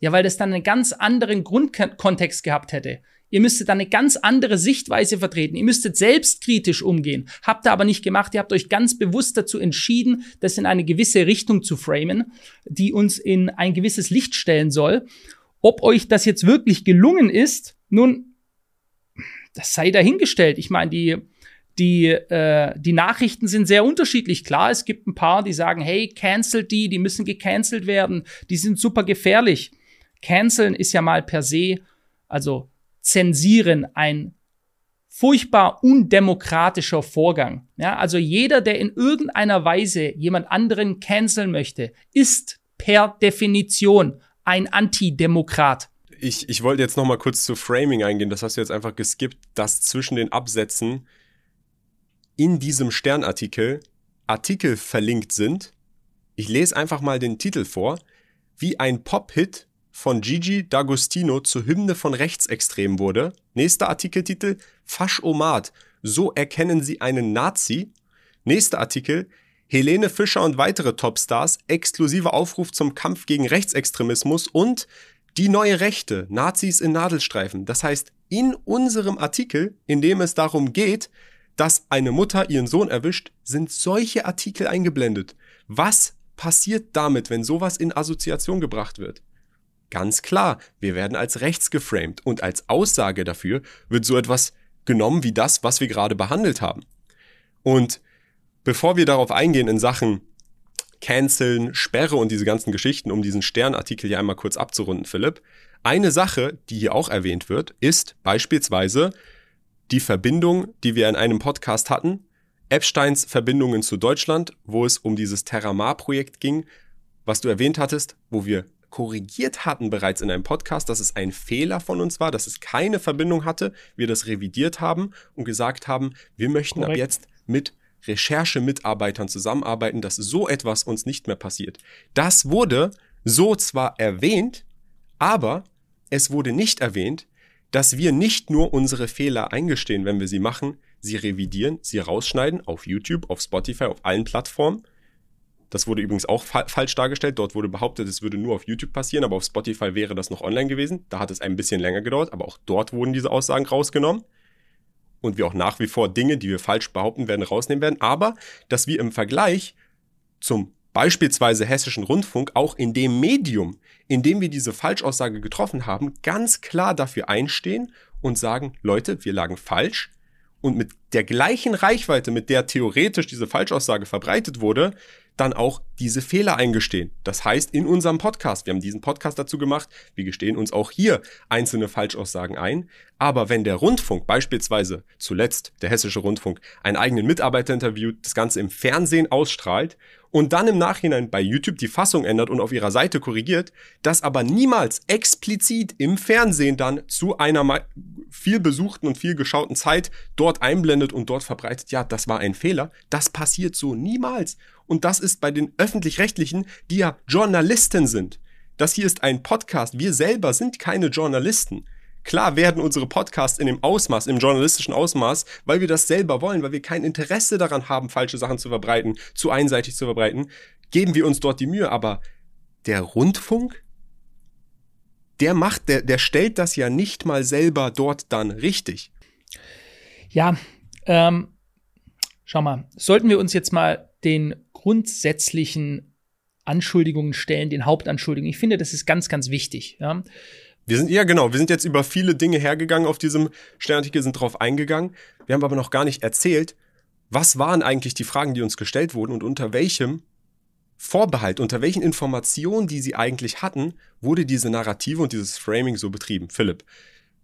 Ja, weil das dann einen ganz anderen Grundkontext gehabt hätte. Ihr müsstet dann eine ganz andere Sichtweise vertreten. Ihr müsstet selbstkritisch umgehen. Habt ihr aber nicht gemacht. Ihr habt euch ganz bewusst dazu entschieden, das in eine gewisse Richtung zu framen, die uns in ein gewisses Licht stellen soll. Ob euch das jetzt wirklich gelungen ist, nun, das sei dahingestellt. Ich meine, die, die, äh, die Nachrichten sind sehr unterschiedlich. Klar, es gibt ein paar, die sagen, hey, cancelt die, die müssen gecancelt werden, die sind super gefährlich. Canceln ist ja mal per se, also zensieren, ein furchtbar undemokratischer Vorgang. Ja, also jeder, der in irgendeiner Weise jemand anderen canceln möchte, ist per Definition ein Antidemokrat. Ich, ich wollte jetzt noch mal kurz zu Framing eingehen. Das hast du jetzt einfach geskippt, dass zwischen den Absätzen in diesem Sternartikel Artikel verlinkt sind. Ich lese einfach mal den Titel vor. Wie ein Pop-Hit von Gigi D'Agostino zur Hymne von Rechtsextremen wurde. Nächster Artikeltitel Faschomat. So erkennen Sie einen Nazi. Nächster Artikel Helene Fischer und weitere Topstars, exklusiver Aufruf zum Kampf gegen Rechtsextremismus und die neue Rechte, Nazis in Nadelstreifen. Das heißt, in unserem Artikel, in dem es darum geht, dass eine Mutter ihren Sohn erwischt, sind solche Artikel eingeblendet. Was passiert damit, wenn sowas in Assoziation gebracht wird? Ganz klar, wir werden als rechts geframed und als Aussage dafür wird so etwas genommen wie das, was wir gerade behandelt haben. Und bevor wir darauf eingehen in Sachen Canceln, Sperre und diese ganzen Geschichten, um diesen Sternartikel hier einmal kurz abzurunden, Philipp, eine Sache, die hier auch erwähnt wird, ist beispielsweise die Verbindung, die wir in einem Podcast hatten, Epsteins Verbindungen zu Deutschland, wo es um dieses Terramar-Projekt ging, was du erwähnt hattest, wo wir korrigiert hatten bereits in einem Podcast, dass es ein Fehler von uns war, dass es keine Verbindung hatte, wir das revidiert haben und gesagt haben, wir möchten Korrekt. ab jetzt mit Recherchemitarbeitern zusammenarbeiten, dass so etwas uns nicht mehr passiert. Das wurde so zwar erwähnt, aber es wurde nicht erwähnt, dass wir nicht nur unsere Fehler eingestehen, wenn wir sie machen, sie revidieren, sie rausschneiden auf YouTube, auf Spotify, auf allen Plattformen. Das wurde übrigens auch fa falsch dargestellt. Dort wurde behauptet, es würde nur auf YouTube passieren, aber auf Spotify wäre das noch online gewesen. Da hat es ein bisschen länger gedauert, aber auch dort wurden diese Aussagen rausgenommen und wir auch nach wie vor Dinge, die wir falsch behaupten werden, rausnehmen werden, aber dass wir im Vergleich zum beispielsweise hessischen Rundfunk auch in dem Medium, in dem wir diese Falschaussage getroffen haben, ganz klar dafür einstehen und sagen, Leute, wir lagen falsch. Und mit der gleichen Reichweite, mit der theoretisch diese Falschaussage verbreitet wurde, dann auch diese Fehler eingestehen. Das heißt, in unserem Podcast, wir haben diesen Podcast dazu gemacht, wir gestehen uns auch hier einzelne Falschaussagen ein. Aber wenn der Rundfunk, beispielsweise zuletzt der Hessische Rundfunk, einen eigenen Mitarbeiter interviewt, das Ganze im Fernsehen ausstrahlt und dann im Nachhinein bei YouTube die Fassung ändert und auf ihrer Seite korrigiert, das aber niemals explizit im Fernsehen dann zu einer viel besuchten und viel geschauten Zeit dort einblendet und dort verbreitet, ja, das war ein Fehler, das passiert so niemals. Und das ist bei den öffentlich-rechtlichen, die ja Journalisten sind. Das hier ist ein Podcast. Wir selber sind keine Journalisten. Klar werden unsere Podcasts in dem Ausmaß, im journalistischen Ausmaß, weil wir das selber wollen, weil wir kein Interesse daran haben, falsche Sachen zu verbreiten, zu einseitig zu verbreiten, geben wir uns dort die Mühe. Aber der Rundfunk, der macht, der, der stellt das ja nicht mal selber dort dann richtig. Ja, ähm, schau mal, sollten wir uns jetzt mal den grundsätzlichen Anschuldigungen stellen, den Hauptanschuldigungen. Ich finde, das ist ganz, ganz wichtig. Ja. Wir sind, ja genau, wir sind jetzt über viele Dinge hergegangen auf diesem Sternartikel, sind drauf eingegangen. Wir haben aber noch gar nicht erzählt, was waren eigentlich die Fragen, die uns gestellt wurden und unter welchem Vorbehalt, unter welchen Informationen, die sie eigentlich hatten, wurde diese Narrative und dieses Framing so betrieben. Philipp,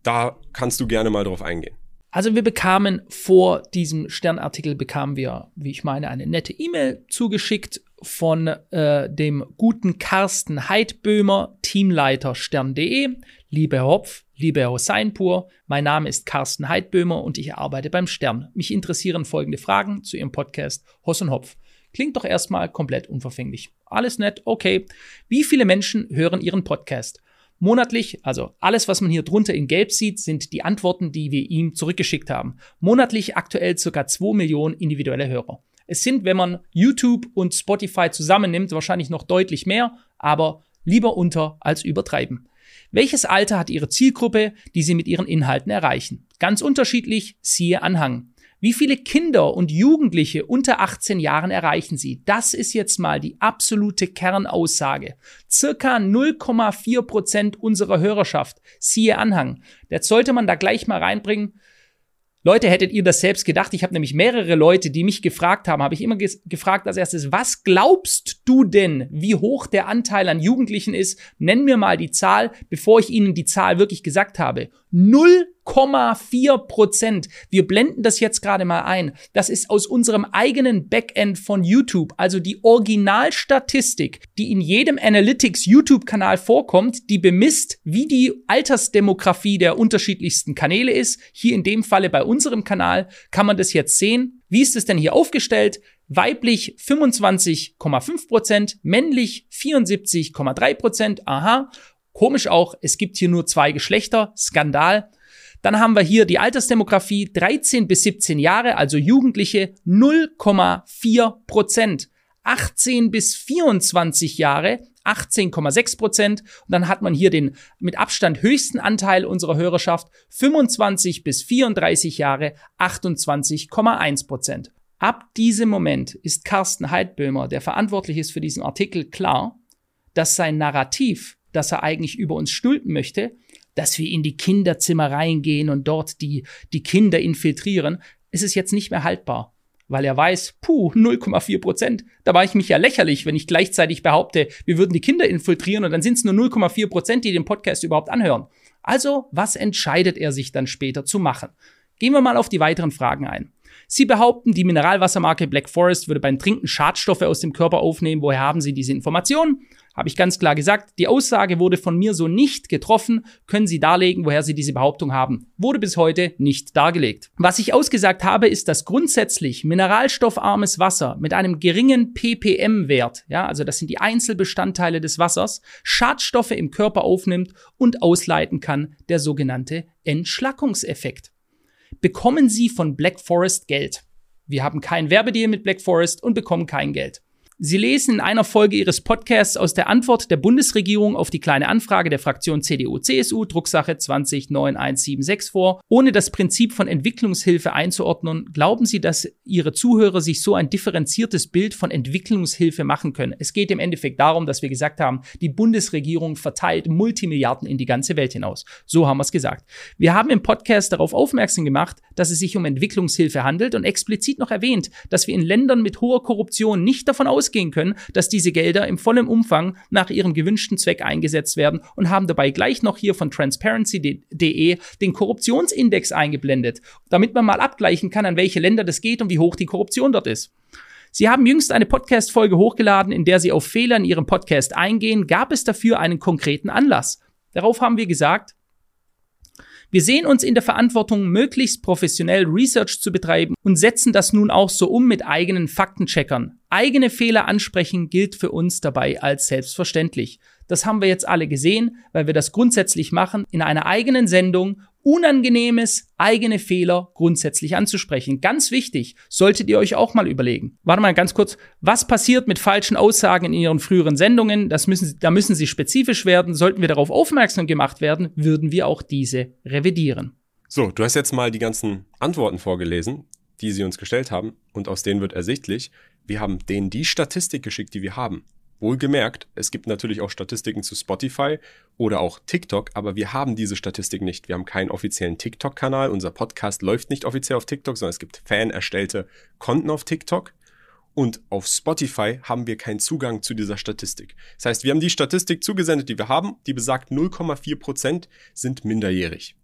da kannst du gerne mal drauf eingehen. Also wir bekamen vor diesem Sternartikel bekamen wir, wie ich meine, eine nette E-Mail zugeschickt von äh, dem guten Carsten Heidböhmer, Teamleiter Stern.de. Liebe Herr Hopf, liebe Herr Hosseinpur, mein Name ist Carsten Heidböhmer und ich arbeite beim Stern. Mich interessieren folgende Fragen zu Ihrem Podcast Hoss und Hopf. Klingt doch erstmal komplett unverfänglich. Alles nett, okay. Wie viele Menschen hören Ihren Podcast? Monatlich, also alles, was man hier drunter in Gelb sieht, sind die Antworten, die wir ihm zurückgeschickt haben. Monatlich aktuell circa 2 Millionen individuelle Hörer. Es sind, wenn man YouTube und Spotify zusammennimmt, wahrscheinlich noch deutlich mehr, aber lieber unter als übertreiben. Welches Alter hat Ihre Zielgruppe, die Sie mit Ihren Inhalten erreichen? Ganz unterschiedlich, siehe Anhang. Wie viele Kinder und Jugendliche unter 18 Jahren erreichen Sie? Das ist jetzt mal die absolute Kernaussage. Circa 0,4 Prozent unserer Hörerschaft. Siehe Anhang. Jetzt sollte man da gleich mal reinbringen. Leute, hättet ihr das selbst gedacht? Ich habe nämlich mehrere Leute, die mich gefragt haben, habe ich immer gefragt als erstes, was glaubst du denn, wie hoch der Anteil an Jugendlichen ist? Nenn mir mal die Zahl, bevor ich ihnen die Zahl wirklich gesagt habe. 0,4 Prozent. Wir blenden das jetzt gerade mal ein. Das ist aus unserem eigenen Backend von YouTube, also die Originalstatistik, die in jedem Analytics YouTube-Kanal vorkommt, die bemisst, wie die Altersdemografie der unterschiedlichsten Kanäle ist. Hier in dem Falle bei unserem Kanal kann man das jetzt sehen. Wie ist es denn hier aufgestellt? weiblich 25,5 Prozent, männlich 74,3 Prozent. Aha, komisch auch, es gibt hier nur zwei Geschlechter, Skandal. Dann haben wir hier die Altersdemografie 13 bis 17 Jahre, also Jugendliche 0,4 Prozent. 18 bis 24 Jahre 18,6 Prozent. Und dann hat man hier den mit Abstand höchsten Anteil unserer Hörerschaft 25 bis 34 Jahre 28,1 Prozent. Ab diesem Moment ist Carsten Heidböhmer, der verantwortlich ist für diesen Artikel, klar, dass sein Narrativ, das er eigentlich über uns stülpen möchte, dass wir in die Kinderzimmer reingehen und dort die, die Kinder infiltrieren, ist es jetzt nicht mehr haltbar. Weil er weiß, puh, 0,4 Prozent. Da war ich mich ja lächerlich, wenn ich gleichzeitig behaupte, wir würden die Kinder infiltrieren und dann sind es nur 0,4 Prozent, die den Podcast überhaupt anhören. Also, was entscheidet er sich dann später zu machen? Gehen wir mal auf die weiteren Fragen ein. Sie behaupten, die Mineralwassermarke Black Forest würde beim Trinken Schadstoffe aus dem Körper aufnehmen. Woher haben Sie diese Informationen? Habe ich ganz klar gesagt, die Aussage wurde von mir so nicht getroffen. Können Sie darlegen, woher Sie diese Behauptung haben? Wurde bis heute nicht dargelegt. Was ich ausgesagt habe, ist, dass grundsätzlich mineralstoffarmes Wasser mit einem geringen ppm-Wert, ja, also das sind die Einzelbestandteile des Wassers, Schadstoffe im Körper aufnimmt und ausleiten kann, der sogenannte Entschlackungseffekt bekommen Sie von Black Forest Geld. Wir haben keinen Werbedeal mit Black Forest und bekommen kein Geld. Sie lesen in einer Folge Ihres Podcasts aus der Antwort der Bundesregierung auf die kleine Anfrage der Fraktion CDU-CSU, Drucksache 209176 vor. Ohne das Prinzip von Entwicklungshilfe einzuordnen, glauben Sie, dass Ihre Zuhörer sich so ein differenziertes Bild von Entwicklungshilfe machen können? Es geht im Endeffekt darum, dass wir gesagt haben, die Bundesregierung verteilt Multimilliarden in die ganze Welt hinaus. So haben wir es gesagt. Wir haben im Podcast darauf aufmerksam gemacht, dass es sich um Entwicklungshilfe handelt und explizit noch erwähnt, dass wir in Ländern mit hoher Korruption nicht davon ausgehen, ausgehen können, dass diese Gelder im vollen Umfang nach ihrem gewünschten Zweck eingesetzt werden und haben dabei gleich noch hier von transparency.de den Korruptionsindex eingeblendet, damit man mal abgleichen kann, an welche Länder das geht und wie hoch die Korruption dort ist. Sie haben jüngst eine Podcast-Folge hochgeladen, in der Sie auf Fehler in Ihrem Podcast eingehen. Gab es dafür einen konkreten Anlass? Darauf haben wir gesagt, wir sehen uns in der Verantwortung, möglichst professionell Research zu betreiben und setzen das nun auch so um mit eigenen Faktencheckern. Eigene Fehler ansprechen gilt für uns dabei als selbstverständlich. Das haben wir jetzt alle gesehen, weil wir das grundsätzlich machen in einer eigenen Sendung Unangenehmes, eigene Fehler grundsätzlich anzusprechen. Ganz wichtig, solltet ihr euch auch mal überlegen. Warte mal ganz kurz, was passiert mit falschen Aussagen in Ihren früheren Sendungen? Das müssen, da müssen Sie spezifisch werden. Sollten wir darauf aufmerksam gemacht werden, würden wir auch diese revidieren. So, du hast jetzt mal die ganzen Antworten vorgelesen, die Sie uns gestellt haben, und aus denen wird ersichtlich, wir haben denen die Statistik geschickt, die wir haben. Wohlgemerkt, es gibt natürlich auch Statistiken zu Spotify oder auch TikTok, aber wir haben diese Statistik nicht. Wir haben keinen offiziellen TikTok-Kanal. Unser Podcast läuft nicht offiziell auf TikTok, sondern es gibt fan-erstellte Konten auf TikTok. Und auf Spotify haben wir keinen Zugang zu dieser Statistik. Das heißt, wir haben die Statistik zugesendet, die wir haben, die besagt 0,4 Prozent sind minderjährig.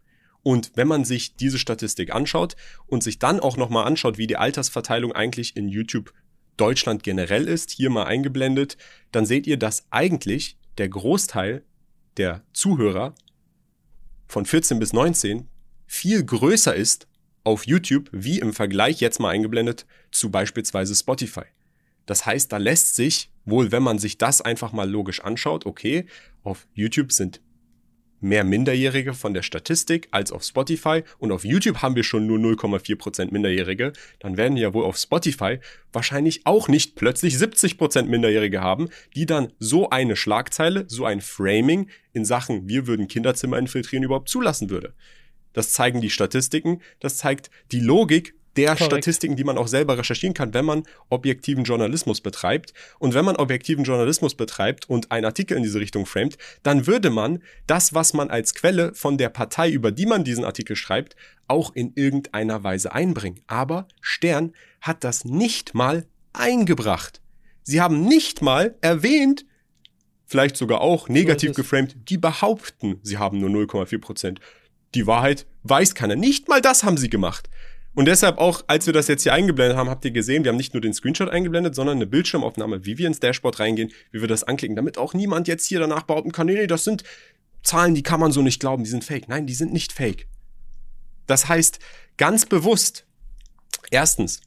Und wenn man sich diese Statistik anschaut und sich dann auch nochmal anschaut, wie die Altersverteilung eigentlich in YouTube Deutschland generell ist, hier mal eingeblendet, dann seht ihr, dass eigentlich der Großteil der Zuhörer von 14 bis 19 viel größer ist auf YouTube wie im Vergleich jetzt mal eingeblendet zu beispielsweise Spotify. Das heißt, da lässt sich wohl, wenn man sich das einfach mal logisch anschaut, okay, auf YouTube sind mehr Minderjährige von der Statistik als auf Spotify. Und auf YouTube haben wir schon nur 0,4% Minderjährige, dann werden wir ja wohl auf Spotify wahrscheinlich auch nicht plötzlich 70% Minderjährige haben, die dann so eine Schlagzeile, so ein Framing in Sachen, wir würden Kinderzimmer infiltrieren, überhaupt zulassen würde. Das zeigen die Statistiken, das zeigt die Logik der Korrekt. Statistiken, die man auch selber recherchieren kann, wenn man objektiven Journalismus betreibt. Und wenn man objektiven Journalismus betreibt und einen Artikel in diese Richtung framet, dann würde man das, was man als Quelle von der Partei, über die man diesen Artikel schreibt, auch in irgendeiner Weise einbringen. Aber Stern hat das nicht mal eingebracht. Sie haben nicht mal erwähnt, vielleicht sogar auch negativ geframed, die behaupten, sie haben nur 0,4 Prozent. Die Wahrheit weiß keiner. Nicht mal das haben sie gemacht. Und deshalb auch, als wir das jetzt hier eingeblendet haben, habt ihr gesehen, wir haben nicht nur den Screenshot eingeblendet, sondern eine Bildschirmaufnahme, wie wir ins Dashboard reingehen, wie wir das anklicken, damit auch niemand jetzt hier danach behaupten kann, nee, nee, das sind Zahlen, die kann man so nicht glauben, die sind fake. Nein, die sind nicht fake. Das heißt, ganz bewusst, erstens,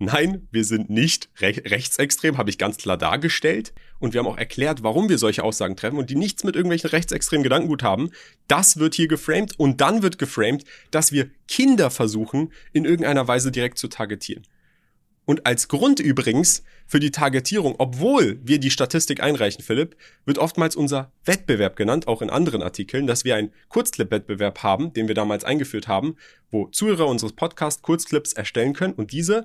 Nein, wir sind nicht re rechtsextrem, habe ich ganz klar dargestellt. Und wir haben auch erklärt, warum wir solche Aussagen treffen und die nichts mit irgendwelchen rechtsextremen Gedankengut haben. Das wird hier geframed und dann wird geframed, dass wir Kinder versuchen, in irgendeiner Weise direkt zu targetieren. Und als Grund übrigens für die Targetierung, obwohl wir die Statistik einreichen, Philipp, wird oftmals unser Wettbewerb genannt, auch in anderen Artikeln, dass wir einen Kurzclip-Wettbewerb haben, den wir damals eingeführt haben, wo Zuhörer unseres Podcasts Kurzclips erstellen können und diese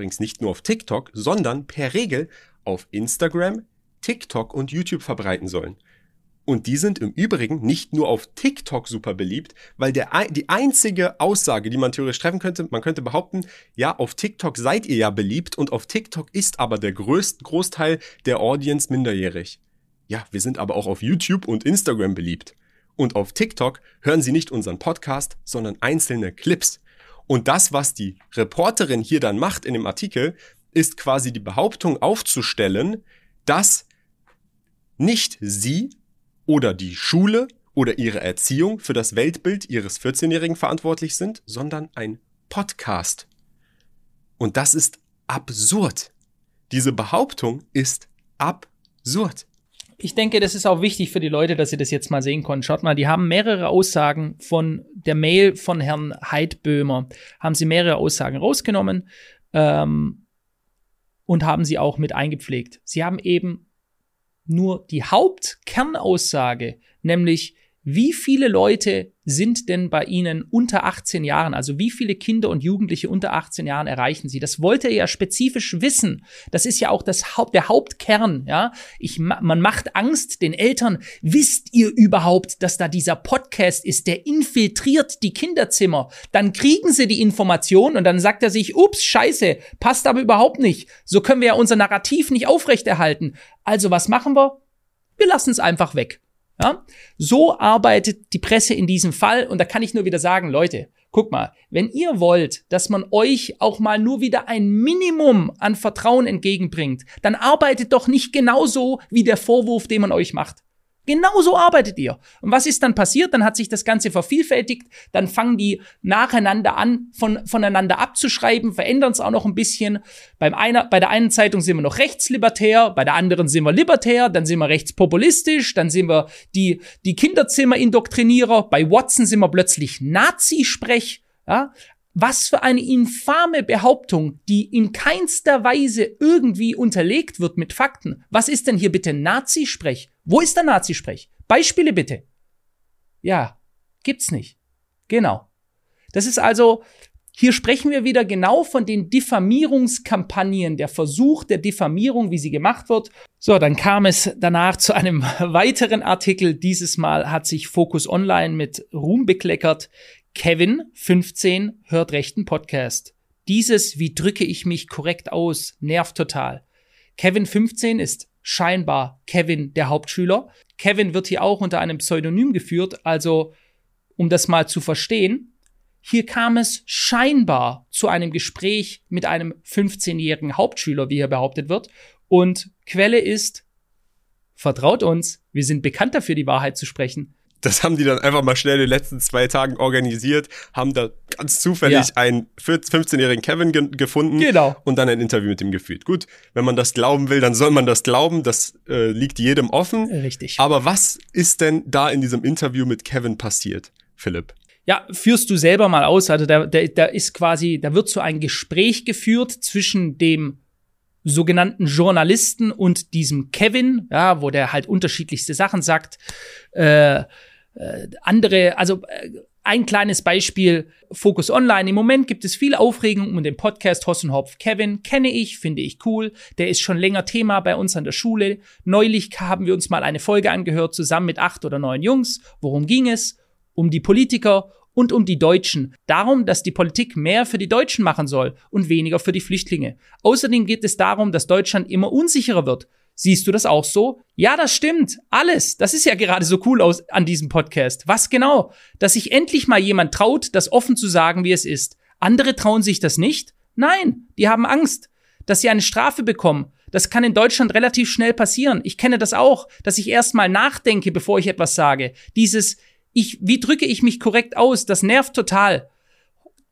übrigens nicht nur auf TikTok, sondern per Regel auf Instagram, TikTok und YouTube verbreiten sollen. Und die sind im Übrigen nicht nur auf TikTok super beliebt, weil der, die einzige Aussage, die man theoretisch treffen könnte, man könnte behaupten, ja, auf TikTok seid ihr ja beliebt und auf TikTok ist aber der größte Großteil der Audience minderjährig. Ja, wir sind aber auch auf YouTube und Instagram beliebt. Und auf TikTok hören sie nicht unseren Podcast, sondern einzelne Clips. Und das, was die Reporterin hier dann macht in dem Artikel, ist quasi die Behauptung aufzustellen, dass nicht sie oder die Schule oder ihre Erziehung für das Weltbild ihres 14-Jährigen verantwortlich sind, sondern ein Podcast. Und das ist absurd. Diese Behauptung ist absurd. Ich denke, das ist auch wichtig für die Leute, dass sie das jetzt mal sehen können. Schaut mal, die haben mehrere Aussagen von der Mail von Herrn Heidböhmer, haben sie mehrere Aussagen rausgenommen ähm, und haben sie auch mit eingepflegt. Sie haben eben nur die Hauptkernaussage, nämlich wie viele Leute sind denn bei Ihnen unter 18 Jahren? Also wie viele Kinder und Jugendliche unter 18 Jahren erreichen Sie? Das wollte er ja spezifisch wissen. Das ist ja auch das Haupt, der Hauptkern, ja. Ich, man macht Angst den Eltern. Wisst ihr überhaupt, dass da dieser Podcast ist, der infiltriert die Kinderzimmer? Dann kriegen sie die Information und dann sagt er sich, ups, scheiße, passt aber überhaupt nicht. So können wir ja unser Narrativ nicht aufrechterhalten. Also was machen wir? Wir lassen es einfach weg. Ja? So arbeitet die Presse in diesem Fall und da kann ich nur wieder sagen, Leute, guck mal, wenn ihr wollt, dass man euch auch mal nur wieder ein Minimum an Vertrauen entgegenbringt, dann arbeitet doch nicht genauso wie der Vorwurf, den man euch macht. Genauso arbeitet ihr. Und was ist dann passiert? Dann hat sich das Ganze vervielfältigt. Dann fangen die nacheinander an, von, voneinander abzuschreiben, verändern es auch noch ein bisschen. Beim einer, bei der einen Zeitung sind wir noch rechtslibertär, bei der anderen sind wir libertär, dann sind wir rechtspopulistisch, dann sind wir die, die Kinderzimmer-Indoktrinierer. Bei Watson sind wir plötzlich Nazi-Sprech. Ja? Was für eine infame Behauptung, die in keinster Weise irgendwie unterlegt wird mit Fakten. Was ist denn hier bitte Nazisprech? Wo ist der Nazisprech? Beispiele bitte. Ja, gibt's nicht. Genau. Das ist also, hier sprechen wir wieder genau von den Diffamierungskampagnen, der Versuch der Diffamierung, wie sie gemacht wird. So, dann kam es danach zu einem weiteren Artikel. Dieses Mal hat sich Focus Online mit Ruhm bekleckert. Kevin, 15, hört rechten Podcast. Dieses, wie drücke ich mich korrekt aus, nervt total. Kevin 15 ist scheinbar Kevin der Hauptschüler. Kevin wird hier auch unter einem Pseudonym geführt, also um das mal zu verstehen, hier kam es scheinbar zu einem Gespräch mit einem 15-jährigen Hauptschüler, wie hier behauptet wird, und Quelle ist, vertraut uns, wir sind bekannt dafür, die Wahrheit zu sprechen das haben die dann einfach mal schnell in den letzten zwei Tagen organisiert, haben da ganz zufällig ja. einen 15-jährigen Kevin ge gefunden genau. und dann ein Interview mit ihm geführt. Gut, wenn man das glauben will, dann soll man das glauben, das äh, liegt jedem offen. Richtig. Aber was ist denn da in diesem Interview mit Kevin passiert, Philipp? Ja, führst du selber mal aus. Also da, da, da ist quasi, da wird so ein Gespräch geführt zwischen dem sogenannten Journalisten und diesem Kevin, ja, wo der halt unterschiedlichste Sachen sagt. Äh, äh, andere, also äh, ein kleines Beispiel, Focus Online. Im Moment gibt es viel Aufregung um den Podcast Hoss und Hopf. Kevin kenne ich, finde ich cool. Der ist schon länger Thema bei uns an der Schule. Neulich haben wir uns mal eine Folge angehört, zusammen mit acht oder neun Jungs. Worum ging es? Um die Politiker und um die Deutschen. Darum, dass die Politik mehr für die Deutschen machen soll und weniger für die Flüchtlinge. Außerdem geht es darum, dass Deutschland immer unsicherer wird. Siehst du das auch so? Ja, das stimmt. Alles. Das ist ja gerade so cool aus, an diesem Podcast. Was genau? Dass sich endlich mal jemand traut, das offen zu sagen, wie es ist. Andere trauen sich das nicht? Nein, die haben Angst, dass sie eine Strafe bekommen. Das kann in Deutschland relativ schnell passieren. Ich kenne das auch, dass ich erstmal nachdenke, bevor ich etwas sage. Dieses, ich, wie drücke ich mich korrekt aus? Das nervt total.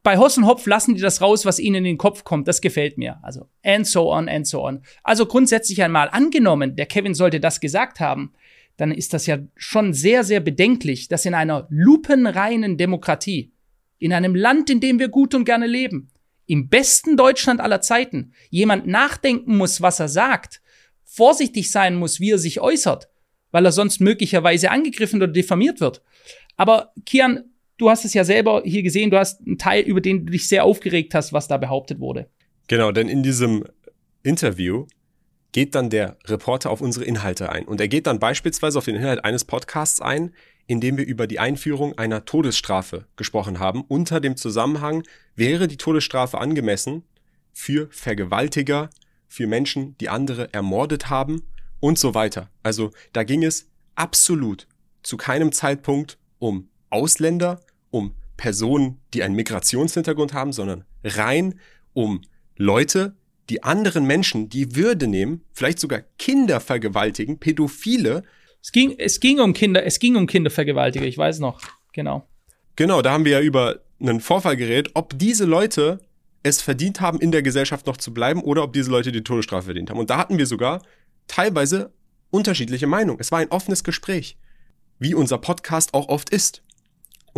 Bei Hoss und Hopf lassen die das raus, was ihnen in den Kopf kommt. Das gefällt mir. Also, and so on, and so on. Also grundsätzlich einmal angenommen, der Kevin sollte das gesagt haben, dann ist das ja schon sehr, sehr bedenklich, dass in einer lupenreinen Demokratie, in einem Land, in dem wir gut und gerne leben, im besten Deutschland aller Zeiten, jemand nachdenken muss, was er sagt, vorsichtig sein muss, wie er sich äußert, weil er sonst möglicherweise angegriffen oder diffamiert wird. Aber Kian, du hast es ja selber hier gesehen, du hast einen Teil, über den du dich sehr aufgeregt hast, was da behauptet wurde. Genau, denn in diesem Interview geht dann der Reporter auf unsere Inhalte ein. Und er geht dann beispielsweise auf den Inhalt eines Podcasts ein, in dem wir über die Einführung einer Todesstrafe gesprochen haben, unter dem Zusammenhang, wäre die Todesstrafe angemessen für Vergewaltiger, für Menschen, die andere ermordet haben und so weiter. Also da ging es absolut zu keinem Zeitpunkt um Ausländer, um Personen, die einen Migrationshintergrund haben, sondern rein um Leute, die anderen Menschen die Würde nehmen, vielleicht sogar Kinder vergewaltigen, Pädophile. Es ging, es ging um Kinder, es ging um Kindervergewaltiger, ich weiß noch, genau. Genau, da haben wir ja über einen Vorfall geredet, ob diese Leute es verdient haben, in der Gesellschaft noch zu bleiben oder ob diese Leute die Todesstrafe verdient haben. Und da hatten wir sogar teilweise unterschiedliche Meinungen. Es war ein offenes Gespräch, wie unser Podcast auch oft ist.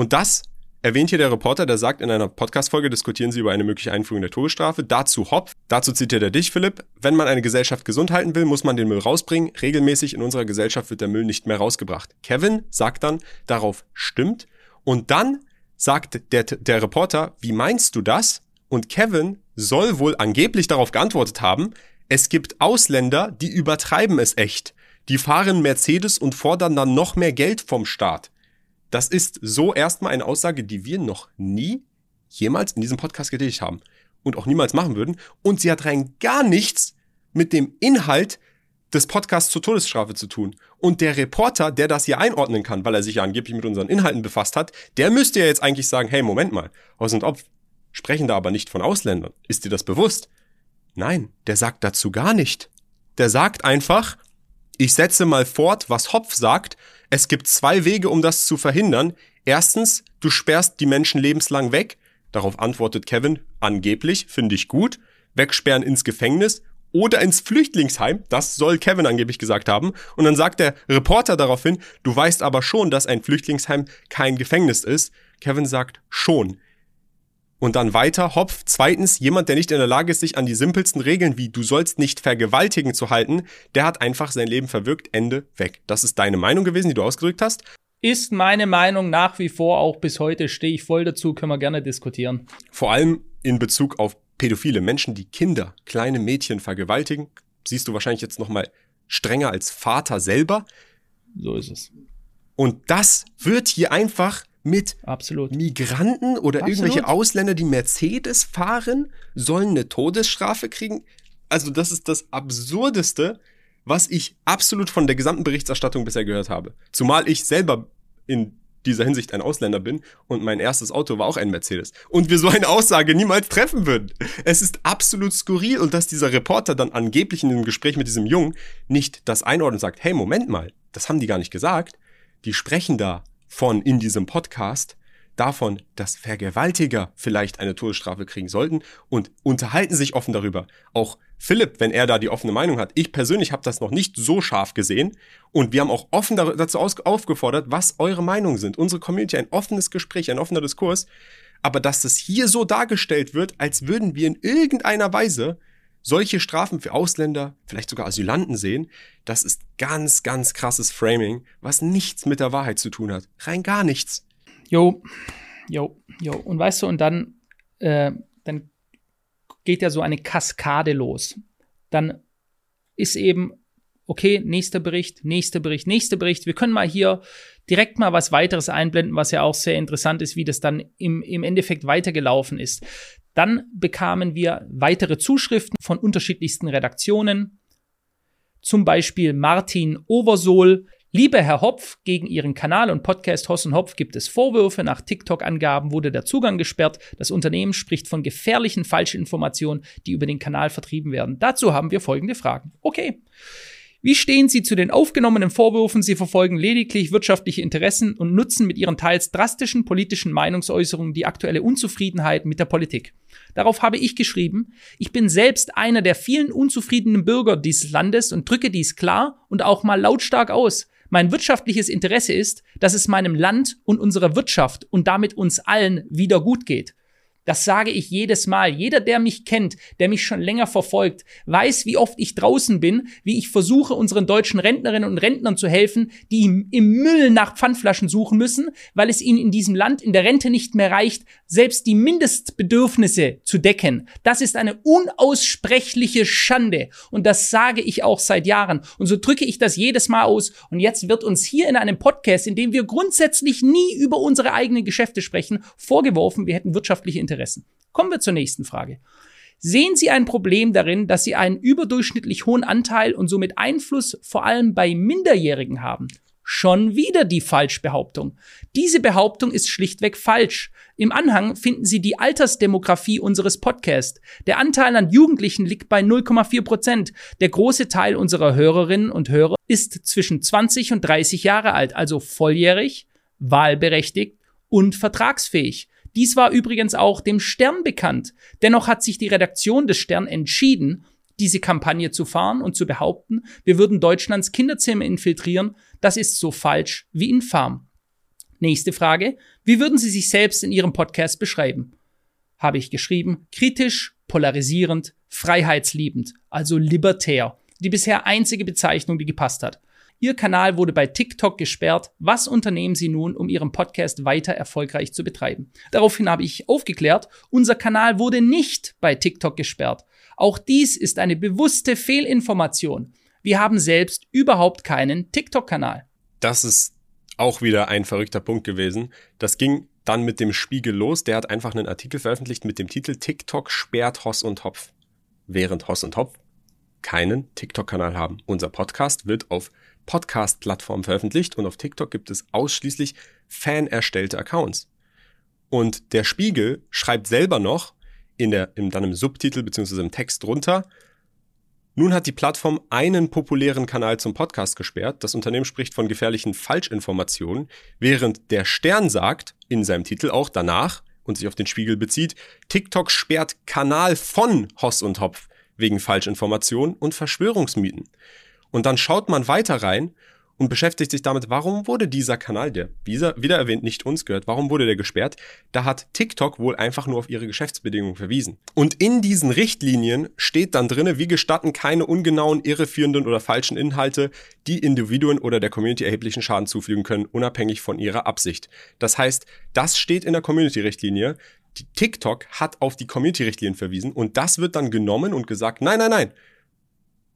Und das erwähnt hier der Reporter, der sagt, in einer Podcast-Folge diskutieren sie über eine mögliche Einführung der Todesstrafe. Dazu Hopf. Dazu zitiert er dich, Philipp. Wenn man eine Gesellschaft gesund halten will, muss man den Müll rausbringen. Regelmäßig in unserer Gesellschaft wird der Müll nicht mehr rausgebracht. Kevin sagt dann, darauf stimmt. Und dann sagt der, der Reporter, wie meinst du das? Und Kevin soll wohl angeblich darauf geantwortet haben, es gibt Ausländer, die übertreiben es echt. Die fahren Mercedes und fordern dann noch mehr Geld vom Staat. Das ist so erstmal eine Aussage, die wir noch nie jemals in diesem Podcast getätigt haben und auch niemals machen würden. Und sie hat rein gar nichts mit dem Inhalt des Podcasts zur Todesstrafe zu tun. Und der Reporter, der das hier einordnen kann, weil er sich ja angeblich mit unseren Inhalten befasst hat, der müsste ja jetzt eigentlich sagen, hey, Moment mal, Haus und Opf sprechen da aber nicht von Ausländern. Ist dir das bewusst? Nein, der sagt dazu gar nicht. Der sagt einfach, ich setze mal fort, was Hopf sagt, es gibt zwei Wege, um das zu verhindern. Erstens, du sperrst die Menschen lebenslang weg. Darauf antwortet Kevin, angeblich, finde ich gut. Wegsperren ins Gefängnis oder ins Flüchtlingsheim. Das soll Kevin angeblich gesagt haben. Und dann sagt der Reporter daraufhin, du weißt aber schon, dass ein Flüchtlingsheim kein Gefängnis ist. Kevin sagt schon. Und dann weiter, Hopf. Zweitens, jemand, der nicht in der Lage ist, sich an die simpelsten Regeln wie du sollst nicht vergewaltigen zu halten, der hat einfach sein Leben verwirkt, Ende, weg. Das ist deine Meinung gewesen, die du ausgedrückt hast. Ist meine Meinung nach wie vor, auch bis heute stehe ich voll dazu, können wir gerne diskutieren. Vor allem in Bezug auf pädophile Menschen, die Kinder, kleine Mädchen vergewaltigen, siehst du wahrscheinlich jetzt nochmal strenger als Vater selber. So ist es. Und das wird hier einfach mit Absolut. Migranten oder Absolut. irgendwelche Ausländer, die Mercedes fahren, sollen eine Todesstrafe kriegen. Also das ist das Absurdeste, was ich absolut von der gesamten Berichterstattung bisher gehört habe. Zumal ich selber in dieser Hinsicht ein Ausländer bin und mein erstes Auto war auch ein Mercedes. Und wir so eine Aussage niemals treffen würden. Es ist absolut skurril und dass dieser Reporter dann angeblich in dem Gespräch mit diesem Jungen nicht das einordnet und sagt, hey, Moment mal, das haben die gar nicht gesagt. Die sprechen da von in diesem Podcast davon, dass Vergewaltiger vielleicht eine Todesstrafe kriegen sollten und unterhalten sich offen darüber. Auch Philipp, wenn er da die offene Meinung hat. Ich persönlich habe das noch nicht so scharf gesehen und wir haben auch offen dazu aufgefordert, was eure Meinungen sind. Unsere Community, ein offenes Gespräch, ein offener Diskurs. Aber dass das hier so dargestellt wird, als würden wir in irgendeiner Weise solche Strafen für Ausländer, vielleicht sogar Asylanten sehen, das ist ganz, ganz krasses Framing, was nichts mit der Wahrheit zu tun hat. Rein gar nichts. Jo, jo, jo. Und weißt du, und dann, äh, dann geht ja so eine Kaskade los. Dann ist eben, okay, nächster Bericht, nächster Bericht, nächster Bericht. Wir können mal hier direkt mal was weiteres einblenden, was ja auch sehr interessant ist, wie das dann im, im Endeffekt weitergelaufen ist. Dann bekamen wir weitere Zuschriften von unterschiedlichsten Redaktionen. Zum Beispiel Martin Oversohl. Lieber Herr Hopf, gegen Ihren Kanal und Podcast Hoss und Hopf gibt es Vorwürfe. Nach TikTok-Angaben wurde der Zugang gesperrt. Das Unternehmen spricht von gefährlichen Falschinformationen, die über den Kanal vertrieben werden. Dazu haben wir folgende Fragen. Okay. Wie stehen Sie zu den aufgenommenen Vorwürfen, Sie verfolgen lediglich wirtschaftliche Interessen und nutzen mit Ihren teils drastischen politischen Meinungsäußerungen die aktuelle Unzufriedenheit mit der Politik? Darauf habe ich geschrieben, ich bin selbst einer der vielen unzufriedenen Bürger dieses Landes und drücke dies klar und auch mal lautstark aus. Mein wirtschaftliches Interesse ist, dass es meinem Land und unserer Wirtschaft und damit uns allen wieder gut geht. Das sage ich jedes Mal. Jeder, der mich kennt, der mich schon länger verfolgt, weiß, wie oft ich draußen bin, wie ich versuche, unseren deutschen Rentnerinnen und Rentnern zu helfen, die im Müll nach Pfandflaschen suchen müssen, weil es ihnen in diesem Land in der Rente nicht mehr reicht, selbst die Mindestbedürfnisse zu decken. Das ist eine unaussprechliche Schande. Und das sage ich auch seit Jahren. Und so drücke ich das jedes Mal aus. Und jetzt wird uns hier in einem Podcast, in dem wir grundsätzlich nie über unsere eigenen Geschäfte sprechen, vorgeworfen, wir hätten wirtschaftliche Interessen. Kommen wir zur nächsten Frage. Sehen Sie ein Problem darin, dass Sie einen überdurchschnittlich hohen Anteil und somit Einfluss vor allem bei Minderjährigen haben? Schon wieder die Falschbehauptung. Diese Behauptung ist schlichtweg falsch. Im Anhang finden Sie die Altersdemografie unseres Podcasts. Der Anteil an Jugendlichen liegt bei 0,4 Prozent. Der große Teil unserer Hörerinnen und Hörer ist zwischen 20 und 30 Jahre alt, also volljährig, wahlberechtigt und vertragsfähig. Dies war übrigens auch dem Stern bekannt. Dennoch hat sich die Redaktion des Stern entschieden, diese Kampagne zu fahren und zu behaupten, wir würden Deutschlands Kinderzimmer infiltrieren, das ist so falsch wie infam. Nächste Frage. Wie würden Sie sich selbst in Ihrem Podcast beschreiben? Habe ich geschrieben, kritisch, polarisierend, freiheitsliebend, also libertär. Die bisher einzige Bezeichnung, die gepasst hat. Ihr Kanal wurde bei TikTok gesperrt. Was unternehmen Sie nun, um Ihren Podcast weiter erfolgreich zu betreiben? Daraufhin habe ich aufgeklärt, unser Kanal wurde nicht bei TikTok gesperrt. Auch dies ist eine bewusste Fehlinformation. Wir haben selbst überhaupt keinen TikTok-Kanal. Das ist auch wieder ein verrückter Punkt gewesen. Das ging dann mit dem Spiegel los. Der hat einfach einen Artikel veröffentlicht mit dem Titel TikTok sperrt Hoss und Hopf. Während Hoss und Hopf keinen TikTok-Kanal haben. Unser Podcast wird auf Podcast-Plattformen veröffentlicht und auf TikTok gibt es ausschließlich fan-erstellte Accounts. Und der Spiegel schreibt selber noch in der, in, dann im Subtitel bzw. im Text drunter, nun hat die Plattform einen populären Kanal zum Podcast gesperrt. Das Unternehmen spricht von gefährlichen Falschinformationen, während der Stern sagt, in seinem Titel auch danach und sich auf den Spiegel bezieht, TikTok sperrt Kanal von Hoss und Hopf wegen Falschinformationen und Verschwörungsmieten. Und dann schaut man weiter rein und beschäftigt sich damit, warum wurde dieser Kanal, der wieder, wieder erwähnt nicht uns gehört, warum wurde der gesperrt? Da hat TikTok wohl einfach nur auf ihre Geschäftsbedingungen verwiesen. Und in diesen Richtlinien steht dann drinne, wie gestatten keine ungenauen, irreführenden oder falschen Inhalte, die Individuen oder der Community erheblichen Schaden zufügen können, unabhängig von ihrer Absicht. Das heißt, das steht in der Community-Richtlinie. TikTok hat auf die Community-Richtlinien verwiesen und das wird dann genommen und gesagt, nein, nein, nein,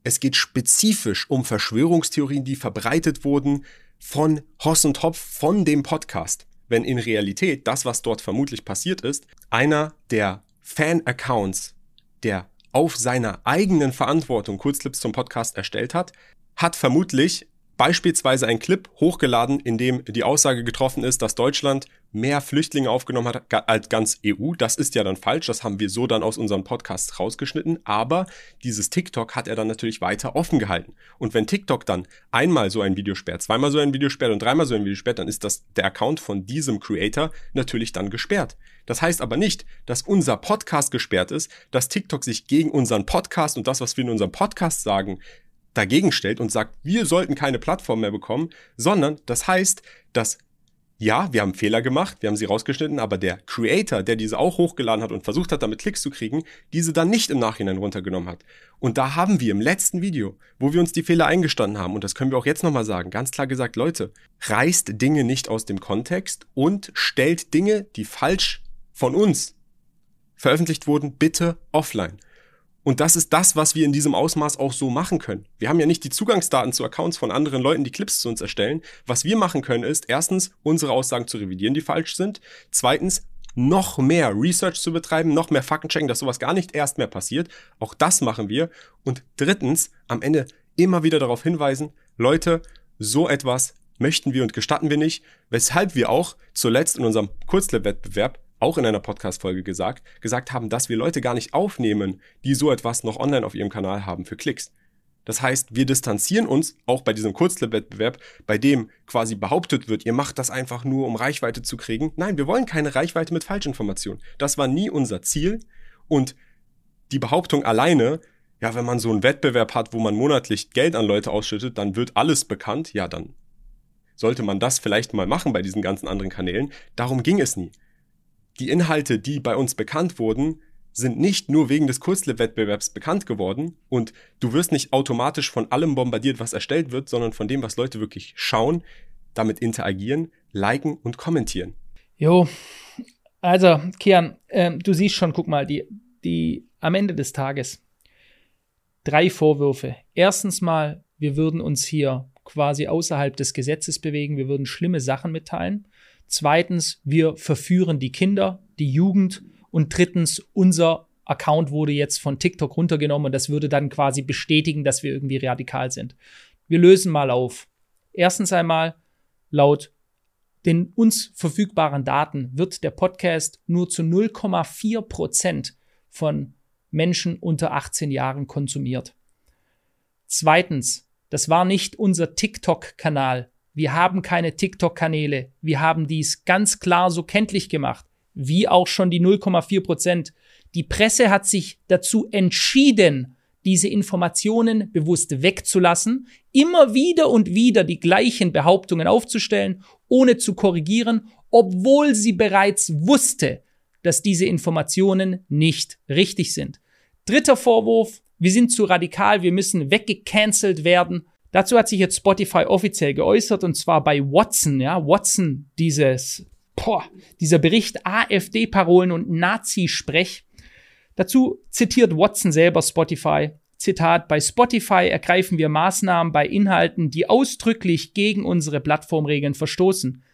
es geht spezifisch um Verschwörungstheorien, die verbreitet wurden von Hoss und Hopf, von dem Podcast. Wenn in Realität das, was dort vermutlich passiert ist, einer der Fan-Accounts, der auf seiner eigenen Verantwortung Kurzclips zum Podcast erstellt hat, hat vermutlich beispielsweise ein Clip hochgeladen, in dem die Aussage getroffen ist, dass Deutschland mehr Flüchtlinge aufgenommen hat als ganz EU. Das ist ja dann falsch. Das haben wir so dann aus unserem Podcast rausgeschnitten. Aber dieses TikTok hat er dann natürlich weiter offen gehalten. Und wenn TikTok dann einmal so ein Video sperrt, zweimal so ein Video sperrt und dreimal so ein Video sperrt, dann ist das der Account von diesem Creator natürlich dann gesperrt. Das heißt aber nicht, dass unser Podcast gesperrt ist, dass TikTok sich gegen unseren Podcast und das, was wir in unserem Podcast sagen, dagegen stellt und sagt, wir sollten keine Plattform mehr bekommen, sondern das heißt, dass ja, wir haben Fehler gemacht, wir haben sie rausgeschnitten, aber der Creator, der diese auch hochgeladen hat und versucht hat, damit Klicks zu kriegen, diese dann nicht im Nachhinein runtergenommen hat. Und da haben wir im letzten Video, wo wir uns die Fehler eingestanden haben, und das können wir auch jetzt nochmal sagen, ganz klar gesagt, Leute, reißt Dinge nicht aus dem Kontext und stellt Dinge, die falsch von uns veröffentlicht wurden, bitte offline. Und das ist das, was wir in diesem Ausmaß auch so machen können. Wir haben ja nicht die Zugangsdaten zu Accounts von anderen Leuten, die Clips zu uns erstellen. Was wir machen können, ist erstens unsere Aussagen zu revidieren, die falsch sind. Zweitens noch mehr Research zu betreiben, noch mehr Fakten checken, dass sowas gar nicht erst mehr passiert. Auch das machen wir. Und drittens am Ende immer wieder darauf hinweisen, Leute, so etwas möchten wir und gestatten wir nicht, weshalb wir auch zuletzt in unserem Kurzclip-Wettbewerb auch in einer Podcast-Folge gesagt, gesagt haben, dass wir Leute gar nicht aufnehmen, die so etwas noch online auf ihrem Kanal haben für Klicks. Das heißt, wir distanzieren uns auch bei diesem Kurzclip-Wettbewerb, bei dem quasi behauptet wird, ihr macht das einfach nur, um Reichweite zu kriegen. Nein, wir wollen keine Reichweite mit Falschinformationen. Das war nie unser Ziel. Und die Behauptung alleine, ja, wenn man so einen Wettbewerb hat, wo man monatlich Geld an Leute ausschüttet, dann wird alles bekannt. Ja, dann sollte man das vielleicht mal machen bei diesen ganzen anderen Kanälen. Darum ging es nie. Die Inhalte, die bei uns bekannt wurden, sind nicht nur wegen des Kurzclip-Wettbewerbs bekannt geworden und du wirst nicht automatisch von allem bombardiert, was erstellt wird, sondern von dem, was Leute wirklich schauen, damit interagieren, liken und kommentieren. Jo, also Kian, äh, du siehst schon, guck mal, die, die am Ende des Tages drei Vorwürfe. Erstens mal, wir würden uns hier quasi außerhalb des Gesetzes bewegen, wir würden schlimme Sachen mitteilen. Zweitens, wir verführen die Kinder, die Jugend und drittens, unser Account wurde jetzt von TikTok runtergenommen und das würde dann quasi bestätigen, dass wir irgendwie radikal sind. Wir lösen mal auf. Erstens einmal, laut den uns verfügbaren Daten wird der Podcast nur zu 0,4 Prozent von Menschen unter 18 Jahren konsumiert. Zweitens, das war nicht unser TikTok-Kanal. Wir haben keine TikTok-Kanäle. Wir haben dies ganz klar so kenntlich gemacht wie auch schon die 0,4 Prozent. Die Presse hat sich dazu entschieden, diese Informationen bewusst wegzulassen, immer wieder und wieder die gleichen Behauptungen aufzustellen, ohne zu korrigieren, obwohl sie bereits wusste, dass diese Informationen nicht richtig sind. Dritter Vorwurf, wir sind zu radikal, wir müssen weggecancelt werden. Dazu hat sich jetzt Spotify offiziell geäußert und zwar bei Watson, ja, Watson, dieses boah, dieser Bericht AfD-Parolen und Nazi-Sprech. Dazu zitiert Watson selber Spotify. Zitat, bei Spotify ergreifen wir Maßnahmen bei Inhalten, die ausdrücklich gegen unsere Plattformregeln verstoßen.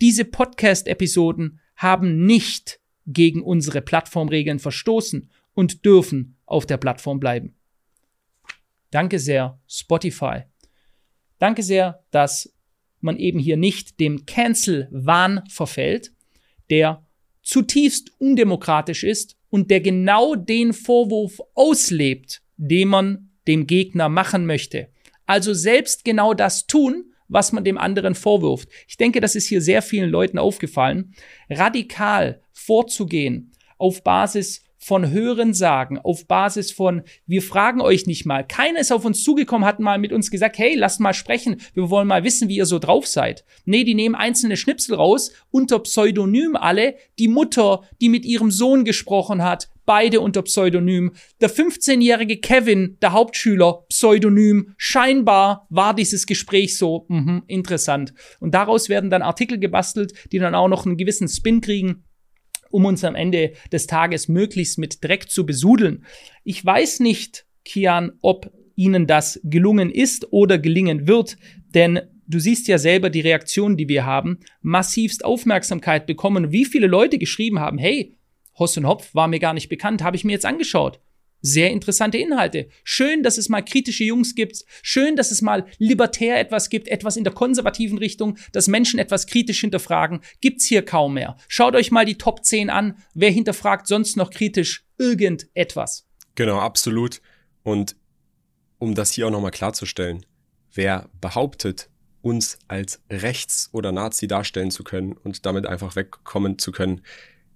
Diese Podcast-Episoden haben nicht gegen unsere Plattformregeln verstoßen und dürfen auf der Plattform bleiben. Danke sehr, Spotify. Danke sehr, dass man eben hier nicht dem Cancel-Wahn verfällt, der zutiefst undemokratisch ist und der genau den Vorwurf auslebt, den man dem Gegner machen möchte. Also selbst genau das tun, was man dem anderen vorwirft. Ich denke, das ist hier sehr vielen Leuten aufgefallen. Radikal vorzugehen auf Basis von Hörensagen, auf Basis von, wir fragen euch nicht mal. Keiner ist auf uns zugekommen, hat mal mit uns gesagt, hey, lasst mal sprechen, wir wollen mal wissen, wie ihr so drauf seid. Nee, die nehmen einzelne Schnipsel raus, unter Pseudonym alle. Die Mutter, die mit ihrem Sohn gesprochen hat, beide unter Pseudonym. Der 15-jährige Kevin, der Hauptschüler, Pseudonym. Scheinbar war dieses Gespräch so, mh, interessant. Und daraus werden dann Artikel gebastelt, die dann auch noch einen gewissen Spin kriegen um uns am Ende des Tages möglichst mit Dreck zu besudeln. Ich weiß nicht, Kian, ob Ihnen das gelungen ist oder gelingen wird, denn du siehst ja selber die Reaktionen, die wir haben, massivst Aufmerksamkeit bekommen. Wie viele Leute geschrieben haben, hey, Hoss und Hopf war mir gar nicht bekannt, habe ich mir jetzt angeschaut sehr interessante Inhalte. Schön, dass es mal kritische Jungs gibt. Schön, dass es mal libertär etwas gibt, etwas in der konservativen Richtung, dass Menschen etwas kritisch hinterfragen. Gibt's hier kaum mehr. Schaut euch mal die Top 10 an. Wer hinterfragt sonst noch kritisch irgendetwas? Genau, absolut. Und um das hier auch nochmal klarzustellen, wer behauptet, uns als rechts oder Nazi darstellen zu können und damit einfach wegkommen zu können,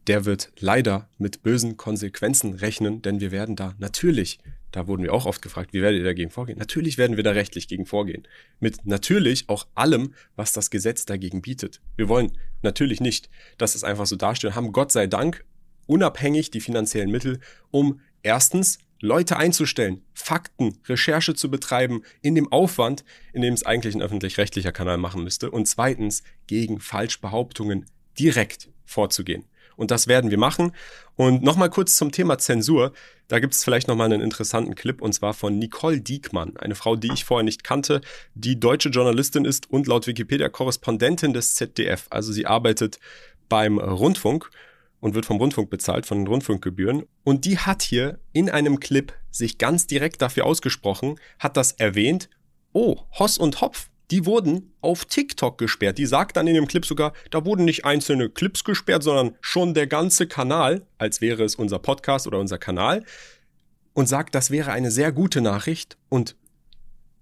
der wird leider mit bösen Konsequenzen rechnen, denn wir werden da natürlich, da wurden wir auch oft gefragt, wie werdet ihr dagegen vorgehen? Natürlich werden wir da rechtlich gegen vorgehen. Mit natürlich auch allem, was das Gesetz dagegen bietet. Wir wollen natürlich nicht, dass es einfach so darstellt, haben Gott sei Dank unabhängig die finanziellen Mittel, um erstens Leute einzustellen, Fakten, Recherche zu betreiben in dem Aufwand, in dem es eigentlich ein öffentlich-rechtlicher Kanal machen müsste und zweitens gegen Falschbehauptungen direkt vorzugehen. Und das werden wir machen. Und nochmal kurz zum Thema Zensur. Da gibt es vielleicht nochmal einen interessanten Clip und zwar von Nicole Diekmann, eine Frau, die ich vorher nicht kannte, die deutsche Journalistin ist und laut Wikipedia Korrespondentin des ZDF. Also sie arbeitet beim Rundfunk und wird vom Rundfunk bezahlt, von den Rundfunkgebühren. Und die hat hier in einem Clip sich ganz direkt dafür ausgesprochen, hat das erwähnt. Oh, Hoss und Hopf, die wurden auf TikTok gesperrt. Die sagt dann in dem Clip sogar, da wurden nicht einzelne Clips gesperrt, sondern schon der ganze Kanal, als wäre es unser Podcast oder unser Kanal. Und sagt, das wäre eine sehr gute Nachricht. Und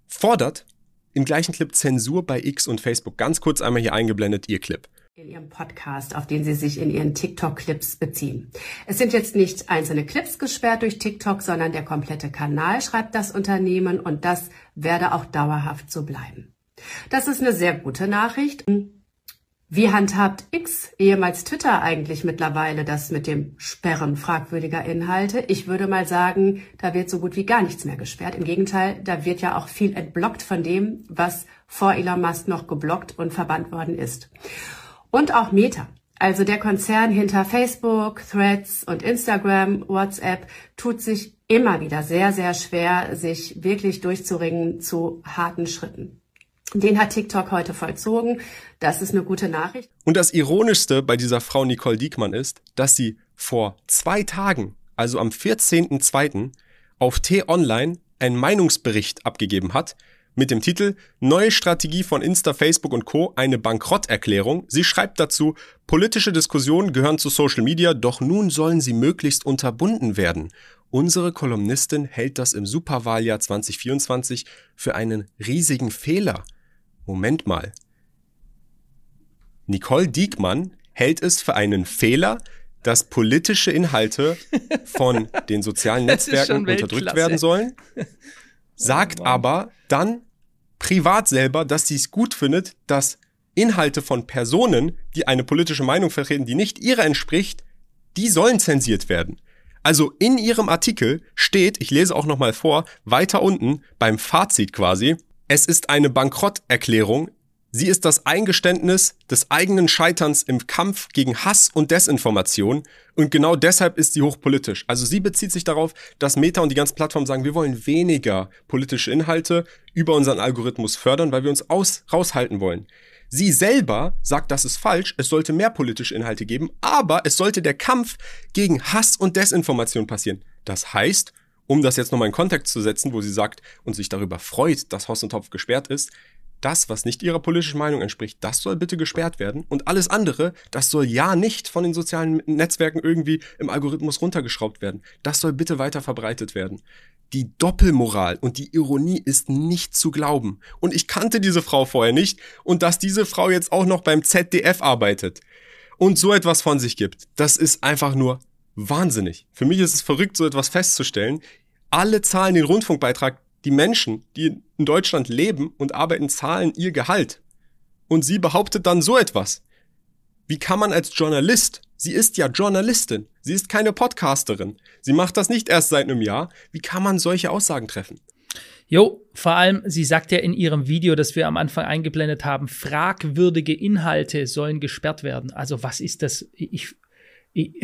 fordert im gleichen Clip Zensur bei X und Facebook. Ganz kurz einmal hier eingeblendet, ihr Clip in Ihrem Podcast, auf den Sie sich in Ihren TikTok-Clips beziehen. Es sind jetzt nicht einzelne Clips gesperrt durch TikTok, sondern der komplette Kanal, schreibt das Unternehmen, und das werde auch dauerhaft so bleiben. Das ist eine sehr gute Nachricht. Wie handhabt X, ehemals Twitter, eigentlich mittlerweile das mit dem Sperren fragwürdiger Inhalte? Ich würde mal sagen, da wird so gut wie gar nichts mehr gesperrt. Im Gegenteil, da wird ja auch viel entblockt von dem, was vor Elon Musk noch geblockt und verbannt worden ist und auch Meta. Also der Konzern hinter Facebook, Threads und Instagram, WhatsApp tut sich immer wieder sehr, sehr schwer, sich wirklich durchzuringen zu harten Schritten. Den hat TikTok heute vollzogen. Das ist eine gute Nachricht. Und das Ironischste bei dieser Frau Nicole Diekmann ist, dass sie vor zwei Tagen, also am 14.02. auf T-Online einen Meinungsbericht abgegeben hat, mit dem Titel Neue Strategie von Insta, Facebook und Co. eine Bankrotterklärung. Sie schreibt dazu, politische Diskussionen gehören zu Social Media, doch nun sollen sie möglichst unterbunden werden. Unsere Kolumnistin hält das im Superwahljahr 2024 für einen riesigen Fehler. Moment mal. Nicole Diekmann hält es für einen Fehler, dass politische Inhalte von den sozialen Netzwerken unterdrückt werden sollen sagt oh aber dann privat selber, dass sie es gut findet, dass Inhalte von Personen, die eine politische Meinung vertreten, die nicht ihrer entspricht, die sollen zensiert werden. Also in ihrem Artikel steht, ich lese auch nochmal vor, weiter unten beim Fazit quasi, es ist eine Bankrotterklärung Sie ist das Eingeständnis des eigenen Scheiterns im Kampf gegen Hass und Desinformation und genau deshalb ist sie hochpolitisch. Also sie bezieht sich darauf, dass Meta und die ganze Plattform sagen, wir wollen weniger politische Inhalte über unseren Algorithmus fördern, weil wir uns aus, raushalten wollen. Sie selber sagt, das ist falsch, es sollte mehr politische Inhalte geben, aber es sollte der Kampf gegen Hass und Desinformation passieren. Das heißt, um das jetzt nochmal in Kontext zu setzen, wo sie sagt und sich darüber freut, dass Hoss und Topf gesperrt ist, das, was nicht ihrer politischen Meinung entspricht, das soll bitte gesperrt werden. Und alles andere, das soll ja nicht von den sozialen Netzwerken irgendwie im Algorithmus runtergeschraubt werden. Das soll bitte weiter verbreitet werden. Die Doppelmoral und die Ironie ist nicht zu glauben. Und ich kannte diese Frau vorher nicht. Und dass diese Frau jetzt auch noch beim ZDF arbeitet und so etwas von sich gibt, das ist einfach nur wahnsinnig. Für mich ist es verrückt, so etwas festzustellen. Alle zahlen den Rundfunkbeitrag die Menschen, die in Deutschland leben und arbeiten, zahlen ihr Gehalt. Und sie behauptet dann so etwas. Wie kann man als Journalist, sie ist ja Journalistin, sie ist keine Podcasterin, sie macht das nicht erst seit einem Jahr, wie kann man solche Aussagen treffen? Jo, vor allem, sie sagt ja in ihrem Video, das wir am Anfang eingeblendet haben, fragwürdige Inhalte sollen gesperrt werden. Also was ist das? Ich, ich,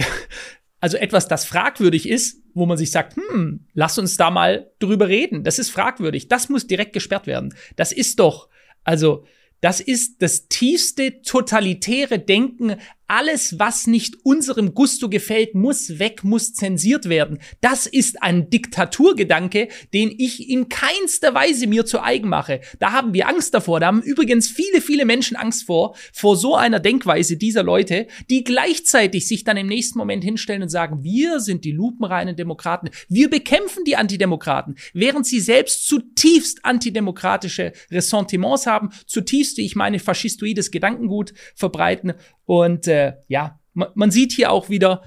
also etwas, das fragwürdig ist, wo man sich sagt, hm, lass uns da mal drüber reden. Das ist fragwürdig. Das muss direkt gesperrt werden. Das ist doch, also, das ist das tiefste totalitäre Denken alles, was nicht unserem Gusto gefällt, muss weg, muss zensiert werden. Das ist ein Diktaturgedanke, den ich in keinster Weise mir zu eigen mache. Da haben wir Angst davor. Da haben übrigens viele, viele Menschen Angst vor, vor so einer Denkweise dieser Leute, die gleichzeitig sich dann im nächsten Moment hinstellen und sagen, wir sind die lupenreinen Demokraten. Wir bekämpfen die Antidemokraten, während sie selbst zutiefst antidemokratische Ressentiments haben, zutiefst, wie ich meine, faschistoides Gedankengut verbreiten und äh, ja, man, man sieht hier auch wieder,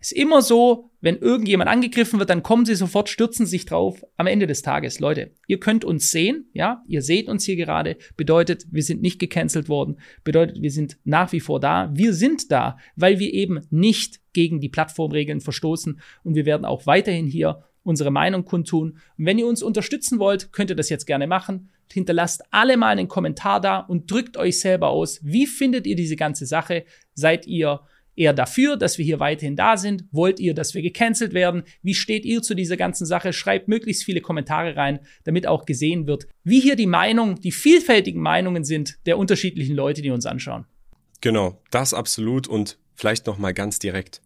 ist immer so, wenn irgendjemand angegriffen wird, dann kommen sie sofort, stürzen sich drauf. Am Ende des Tages, Leute, ihr könnt uns sehen, ja, ihr seht uns hier gerade, bedeutet, wir sind nicht gecancelt worden, bedeutet, wir sind nach wie vor da. Wir sind da, weil wir eben nicht gegen die Plattformregeln verstoßen und wir werden auch weiterhin hier unsere Meinung kundtun. Und wenn ihr uns unterstützen wollt, könnt ihr das jetzt gerne machen. Hinterlasst alle mal einen Kommentar da und drückt euch selber aus. Wie findet ihr diese ganze Sache? Seid ihr eher dafür, dass wir hier weiterhin da sind? Wollt ihr, dass wir gecancelt werden? Wie steht ihr zu dieser ganzen Sache? Schreibt möglichst viele Kommentare rein, damit auch gesehen wird, wie hier die Meinung, die vielfältigen Meinungen sind der unterschiedlichen Leute, die uns anschauen. Genau, das absolut und vielleicht noch mal ganz direkt.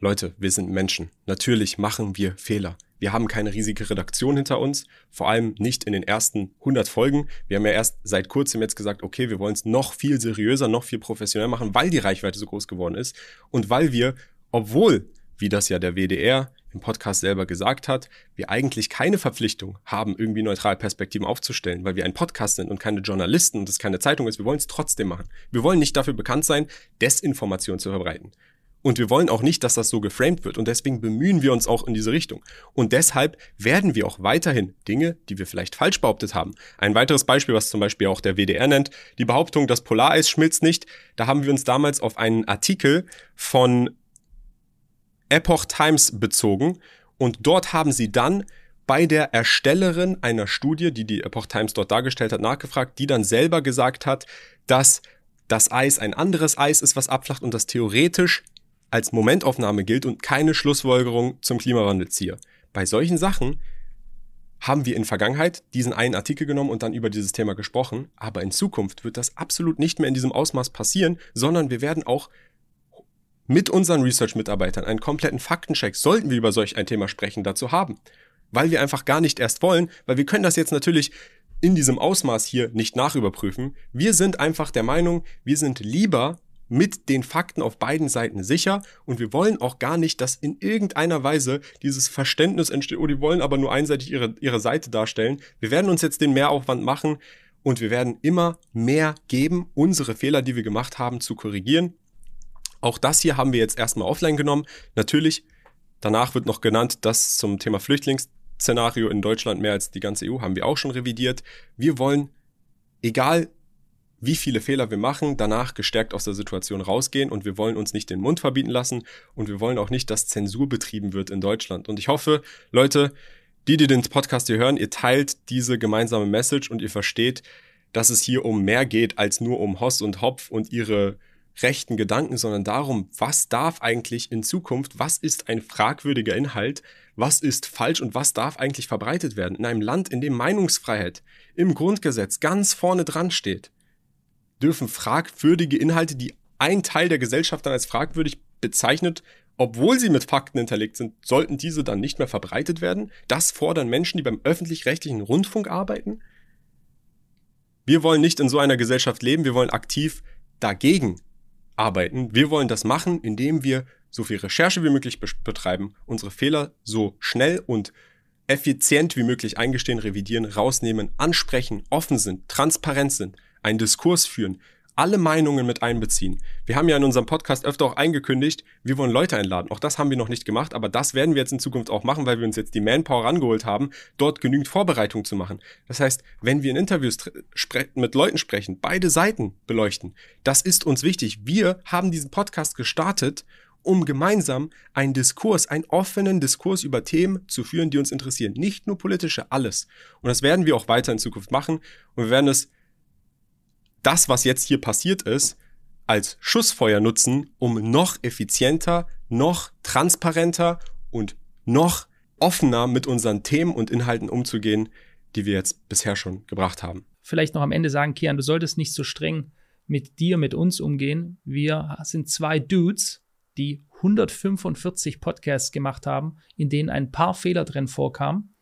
Leute, wir sind Menschen. Natürlich machen wir Fehler. Wir haben keine riesige Redaktion hinter uns, vor allem nicht in den ersten 100 Folgen. Wir haben ja erst seit kurzem jetzt gesagt, okay, wir wollen es noch viel seriöser, noch viel professioneller machen, weil die Reichweite so groß geworden ist und weil wir, obwohl wie das ja der WDR im Podcast selber gesagt hat, wir eigentlich keine Verpflichtung haben, irgendwie neutral Perspektiven aufzustellen, weil wir ein Podcast sind und keine Journalisten und es keine Zeitung ist. Wir wollen es trotzdem machen. Wir wollen nicht dafür bekannt sein, Desinformation zu verbreiten. Und wir wollen auch nicht, dass das so geframed wird. Und deswegen bemühen wir uns auch in diese Richtung. Und deshalb werden wir auch weiterhin Dinge, die wir vielleicht falsch behauptet haben. Ein weiteres Beispiel, was zum Beispiel auch der WDR nennt, die Behauptung, das Polareis schmilzt nicht. Da haben wir uns damals auf einen Artikel von Epoch Times bezogen. Und dort haben sie dann bei der Erstellerin einer Studie, die die Epoch Times dort dargestellt hat, nachgefragt, die dann selber gesagt hat, dass das Eis ein anderes Eis ist, was abflacht und das theoretisch als Momentaufnahme gilt und keine Schlussfolgerung zum Klimawandel ziehe. Bei solchen Sachen haben wir in Vergangenheit diesen einen Artikel genommen und dann über dieses Thema gesprochen, aber in Zukunft wird das absolut nicht mehr in diesem Ausmaß passieren, sondern wir werden auch mit unseren Research-Mitarbeitern einen kompletten Faktencheck, sollten wir über solch ein Thema sprechen, dazu haben. Weil wir einfach gar nicht erst wollen, weil wir können das jetzt natürlich in diesem Ausmaß hier nicht nachüberprüfen. Wir sind einfach der Meinung, wir sind lieber mit den Fakten auf beiden Seiten sicher und wir wollen auch gar nicht, dass in irgendeiner Weise dieses Verständnis entsteht, oh, die wollen aber nur einseitig ihre, ihre Seite darstellen. Wir werden uns jetzt den Mehraufwand machen und wir werden immer mehr geben, unsere Fehler, die wir gemacht haben, zu korrigieren. Auch das hier haben wir jetzt erstmal offline genommen. Natürlich, danach wird noch genannt, dass zum Thema Flüchtlingsszenario in Deutschland mehr als die ganze EU haben wir auch schon revidiert. Wir wollen, egal wie viele Fehler wir machen, danach gestärkt aus der Situation rausgehen und wir wollen uns nicht den Mund verbieten lassen und wir wollen auch nicht, dass Zensur betrieben wird in Deutschland. Und ich hoffe, Leute, die, die den Podcast hier hören, ihr teilt diese gemeinsame Message und ihr versteht, dass es hier um mehr geht als nur um Hoss und Hopf und ihre rechten Gedanken, sondern darum, was darf eigentlich in Zukunft, was ist ein fragwürdiger Inhalt, was ist falsch und was darf eigentlich verbreitet werden in einem Land, in dem Meinungsfreiheit im Grundgesetz ganz vorne dran steht dürfen fragwürdige Inhalte, die ein Teil der Gesellschaft dann als fragwürdig bezeichnet, obwohl sie mit Fakten hinterlegt sind, sollten diese dann nicht mehr verbreitet werden? Das fordern Menschen, die beim öffentlich-rechtlichen Rundfunk arbeiten? Wir wollen nicht in so einer Gesellschaft leben, wir wollen aktiv dagegen arbeiten. Wir wollen das machen, indem wir so viel Recherche wie möglich betreiben, unsere Fehler so schnell und effizient wie möglich eingestehen, revidieren, rausnehmen, ansprechen, offen sind, transparent sind, einen Diskurs führen, alle Meinungen mit einbeziehen. Wir haben ja in unserem Podcast öfter auch eingekündigt, wir wollen Leute einladen. Auch das haben wir noch nicht gemacht, aber das werden wir jetzt in Zukunft auch machen, weil wir uns jetzt die Manpower rangeholt haben, dort genügend Vorbereitung zu machen. Das heißt, wenn wir in Interviews mit Leuten sprechen, beide Seiten beleuchten, das ist uns wichtig. Wir haben diesen Podcast gestartet, um gemeinsam einen Diskurs, einen offenen Diskurs über Themen zu führen, die uns interessieren. Nicht nur politische, alles. Und das werden wir auch weiter in Zukunft machen. Und wir werden es das, was jetzt hier passiert ist, als Schussfeuer nutzen, um noch effizienter, noch transparenter und noch offener mit unseren Themen und Inhalten umzugehen, die wir jetzt bisher schon gebracht haben. Vielleicht noch am Ende sagen, Kian, du solltest nicht so streng mit dir, mit uns umgehen. Wir sind zwei Dudes, die 145 Podcasts gemacht haben, in denen ein paar Fehler drin vorkamen,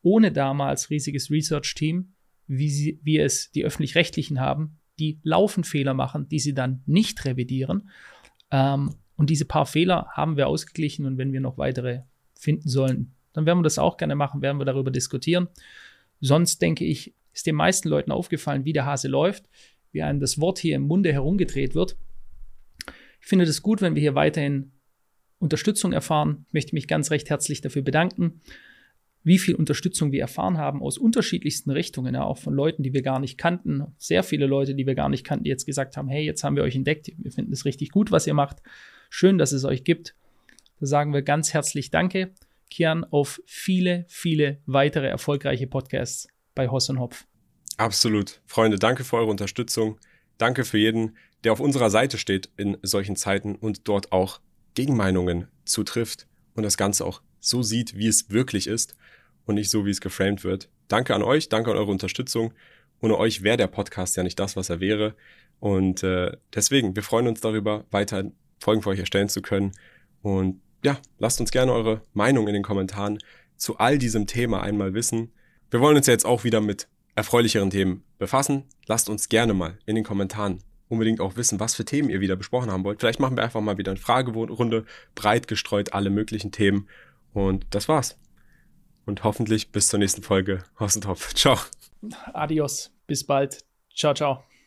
ohne damals riesiges Research-Team, wie, sie, wie es die öffentlich-rechtlichen haben, die laufen Fehler machen, die sie dann nicht revidieren. Ähm, und diese paar Fehler haben wir ausgeglichen und wenn wir noch weitere finden sollen, dann werden wir das auch gerne machen, werden wir darüber diskutieren. Sonst denke ich, ist den meisten Leuten aufgefallen, wie der Hase läuft, wie einem das Wort hier im Munde herumgedreht wird. Ich finde es gut, wenn wir hier weiterhin Unterstützung erfahren. Ich möchte mich ganz recht herzlich dafür bedanken wie viel Unterstützung wir erfahren haben aus unterschiedlichsten Richtungen, ja, auch von Leuten, die wir gar nicht kannten. Sehr viele Leute, die wir gar nicht kannten, die jetzt gesagt haben, hey, jetzt haben wir euch entdeckt, wir finden es richtig gut, was ihr macht. Schön, dass es euch gibt. Da sagen wir ganz herzlich Danke, Kian, auf viele, viele weitere erfolgreiche Podcasts bei Hoss und Hopf. Absolut. Freunde, danke für eure Unterstützung. Danke für jeden, der auf unserer Seite steht in solchen Zeiten und dort auch Gegenmeinungen zutrifft und das Ganze auch so sieht, wie es wirklich ist und nicht so, wie es geframed wird. Danke an euch, danke an eure Unterstützung. Ohne euch wäre der Podcast ja nicht das, was er wäre. Und äh, deswegen, wir freuen uns darüber, weiter Folgen für euch erstellen zu können. Und ja, lasst uns gerne eure Meinung in den Kommentaren zu all diesem Thema einmal wissen. Wir wollen uns ja jetzt auch wieder mit erfreulicheren Themen befassen. Lasst uns gerne mal in den Kommentaren unbedingt auch wissen, was für Themen ihr wieder besprochen haben wollt. Vielleicht machen wir einfach mal wieder eine Fragerunde, breit gestreut alle möglichen Themen. Und das war's. Und hoffentlich bis zur nächsten Folge. Hoss und Hopf. Ciao. Adios. Bis bald. Ciao, ciao.